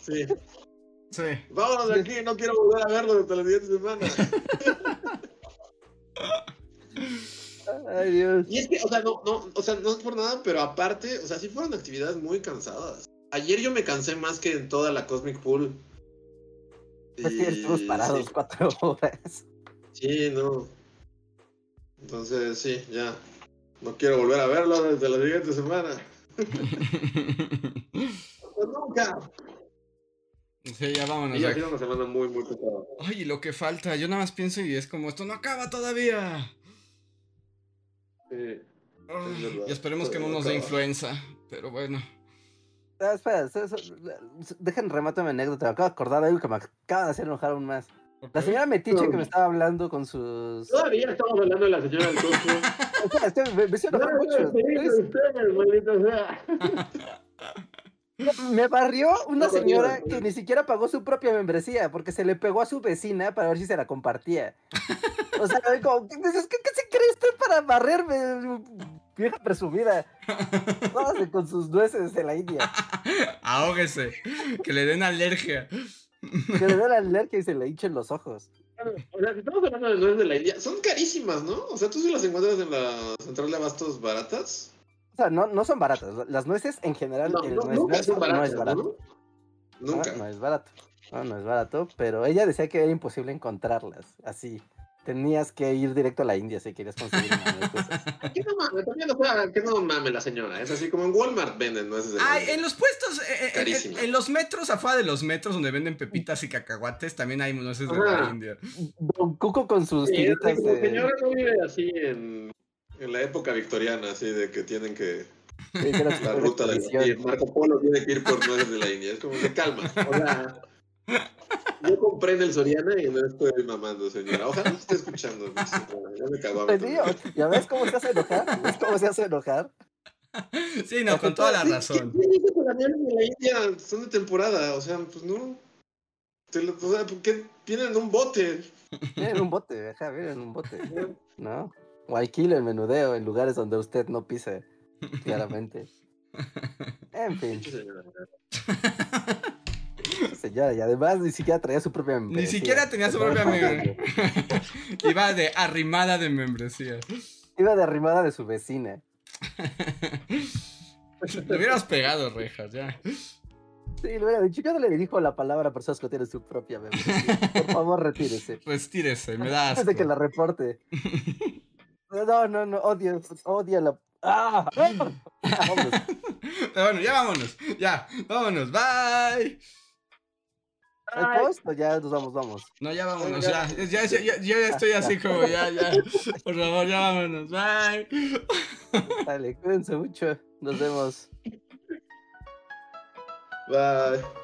Sí. Sí. Vámonos de aquí, no quiero volver a verlo hasta la siguiente semana. <laughs> Ay, Dios. Y es que, o sea, no, no, o sea, no es por nada, pero aparte, o sea, sí fueron actividades muy cansadas. Ayer yo me cansé más que en toda la Cosmic Pool. Es que estuvimos Y- parados Sí, cuatro horas. Sí, no. Entonces, sí, ya. No quiero volver a verlo desde la siguiente semana. <laughs> Pues nunca. Sí, ya vámonos. Y sido una semana muy, muy pesada. Ay, lo que falta. Yo nada más pienso y es como, esto no acaba todavía. Sí. Ay, verdad. y esperemos que no nos dé influenza. Pero bueno. Ah, espera, eso- eso- dejen remato mi anécdota. Me acabo de acordar de algo que me acaba de hacer enojar aún más. La señora Metiche que me estaba hablando con sus. Todavía estamos hablando de la señora del mucho. <laughs> Me barrió una No, señora que ni siquiera pagó su propia membresía porque se le pegó a su vecina para ver si se la compartía. O sea, <laughs> como, ¿qué, qué- qué se cree usted para barrerme? Vieja presumida. Con sus nueces de la India. <laughs> Ahógese. Que le den alergia. <laughs> Que le dé la alergia y se le hinchen los ojos. O sea, si estamos hablando de nueces de la India, son carísimas, ¿no? O sea, tú sí las encuentras en la central de abastos baratas. O sea, no, no son baratas. Las nueces en general, No, el no, nuez nunca verso son baratas, no es barato. ¿no? Nunca. No, no es barato. No, no es barato, pero ella decía que era imposible encontrarlas así. Tenías que ir directo a la India si querías conseguir una nuez de esas. <laughs> ¿Qué no mames? También, o sea, que no mames la señora. Es así como en Walmart venden nueces de la Ay, India. en los puestos, eh, eh, en, los metros, afuera de los metros donde venden pepitas y cacahuates, también hay nueces de la India. Don Cuco con sus Sí, es tiritas de... señora no vive así en, en la época victoriana, así de que tienen que... Sí, que <laughs> La ruta de expedición. Marco Polo tiene que ir por nueces de la India. Es como de calma. O <laughs> <laughs> yo compré en el Soriana y no estoy mamando, señora. Ojalá me esté escuchando. Ya me cagó también. ¿Ya ves cómo se hace enojar? ¿Ves cómo se hace enojar? <laughs> Sí, no, con toda la razón. ¿Quién dice que las nueces de la India son de temporada? O sea, pues no. Te lo- o sea, ¿por qué vienen en un bote? Vienen en un bote, ajá, vienen en un bote. <laughs> ¿No? O alquila el menudeo en lugares donde usted no pise, claramente. En fin, señora. y además ni siquiera traía su propia Ni membresía. siquiera tenía su propia membresía. <laughs> Iba de arrimada de membresía. Iba de arrimada de su vecina. <laughs> Te hubieras pegado, rejas, ya. Sí, le hubiera dicho, yo no le dirijo la palabra a personas que tienen su propia membresía. Por favor, retírese. <laughs> Retírese, me da Antes de que la reporte. No, no, no, odio, odio la... ¡Ah! Vámonos. Pero bueno, ya vámonos. Ya, vámonos. Bye. ¿Hay post o ya nos vamos, vamos? No, ya vámonos, ya. Ya, ya, ya, yo ya estoy así <laughs> como, ya, ya. Por favor, ya vámonos. Bye. Dale, cuídense mucho. Nos vemos. Bye.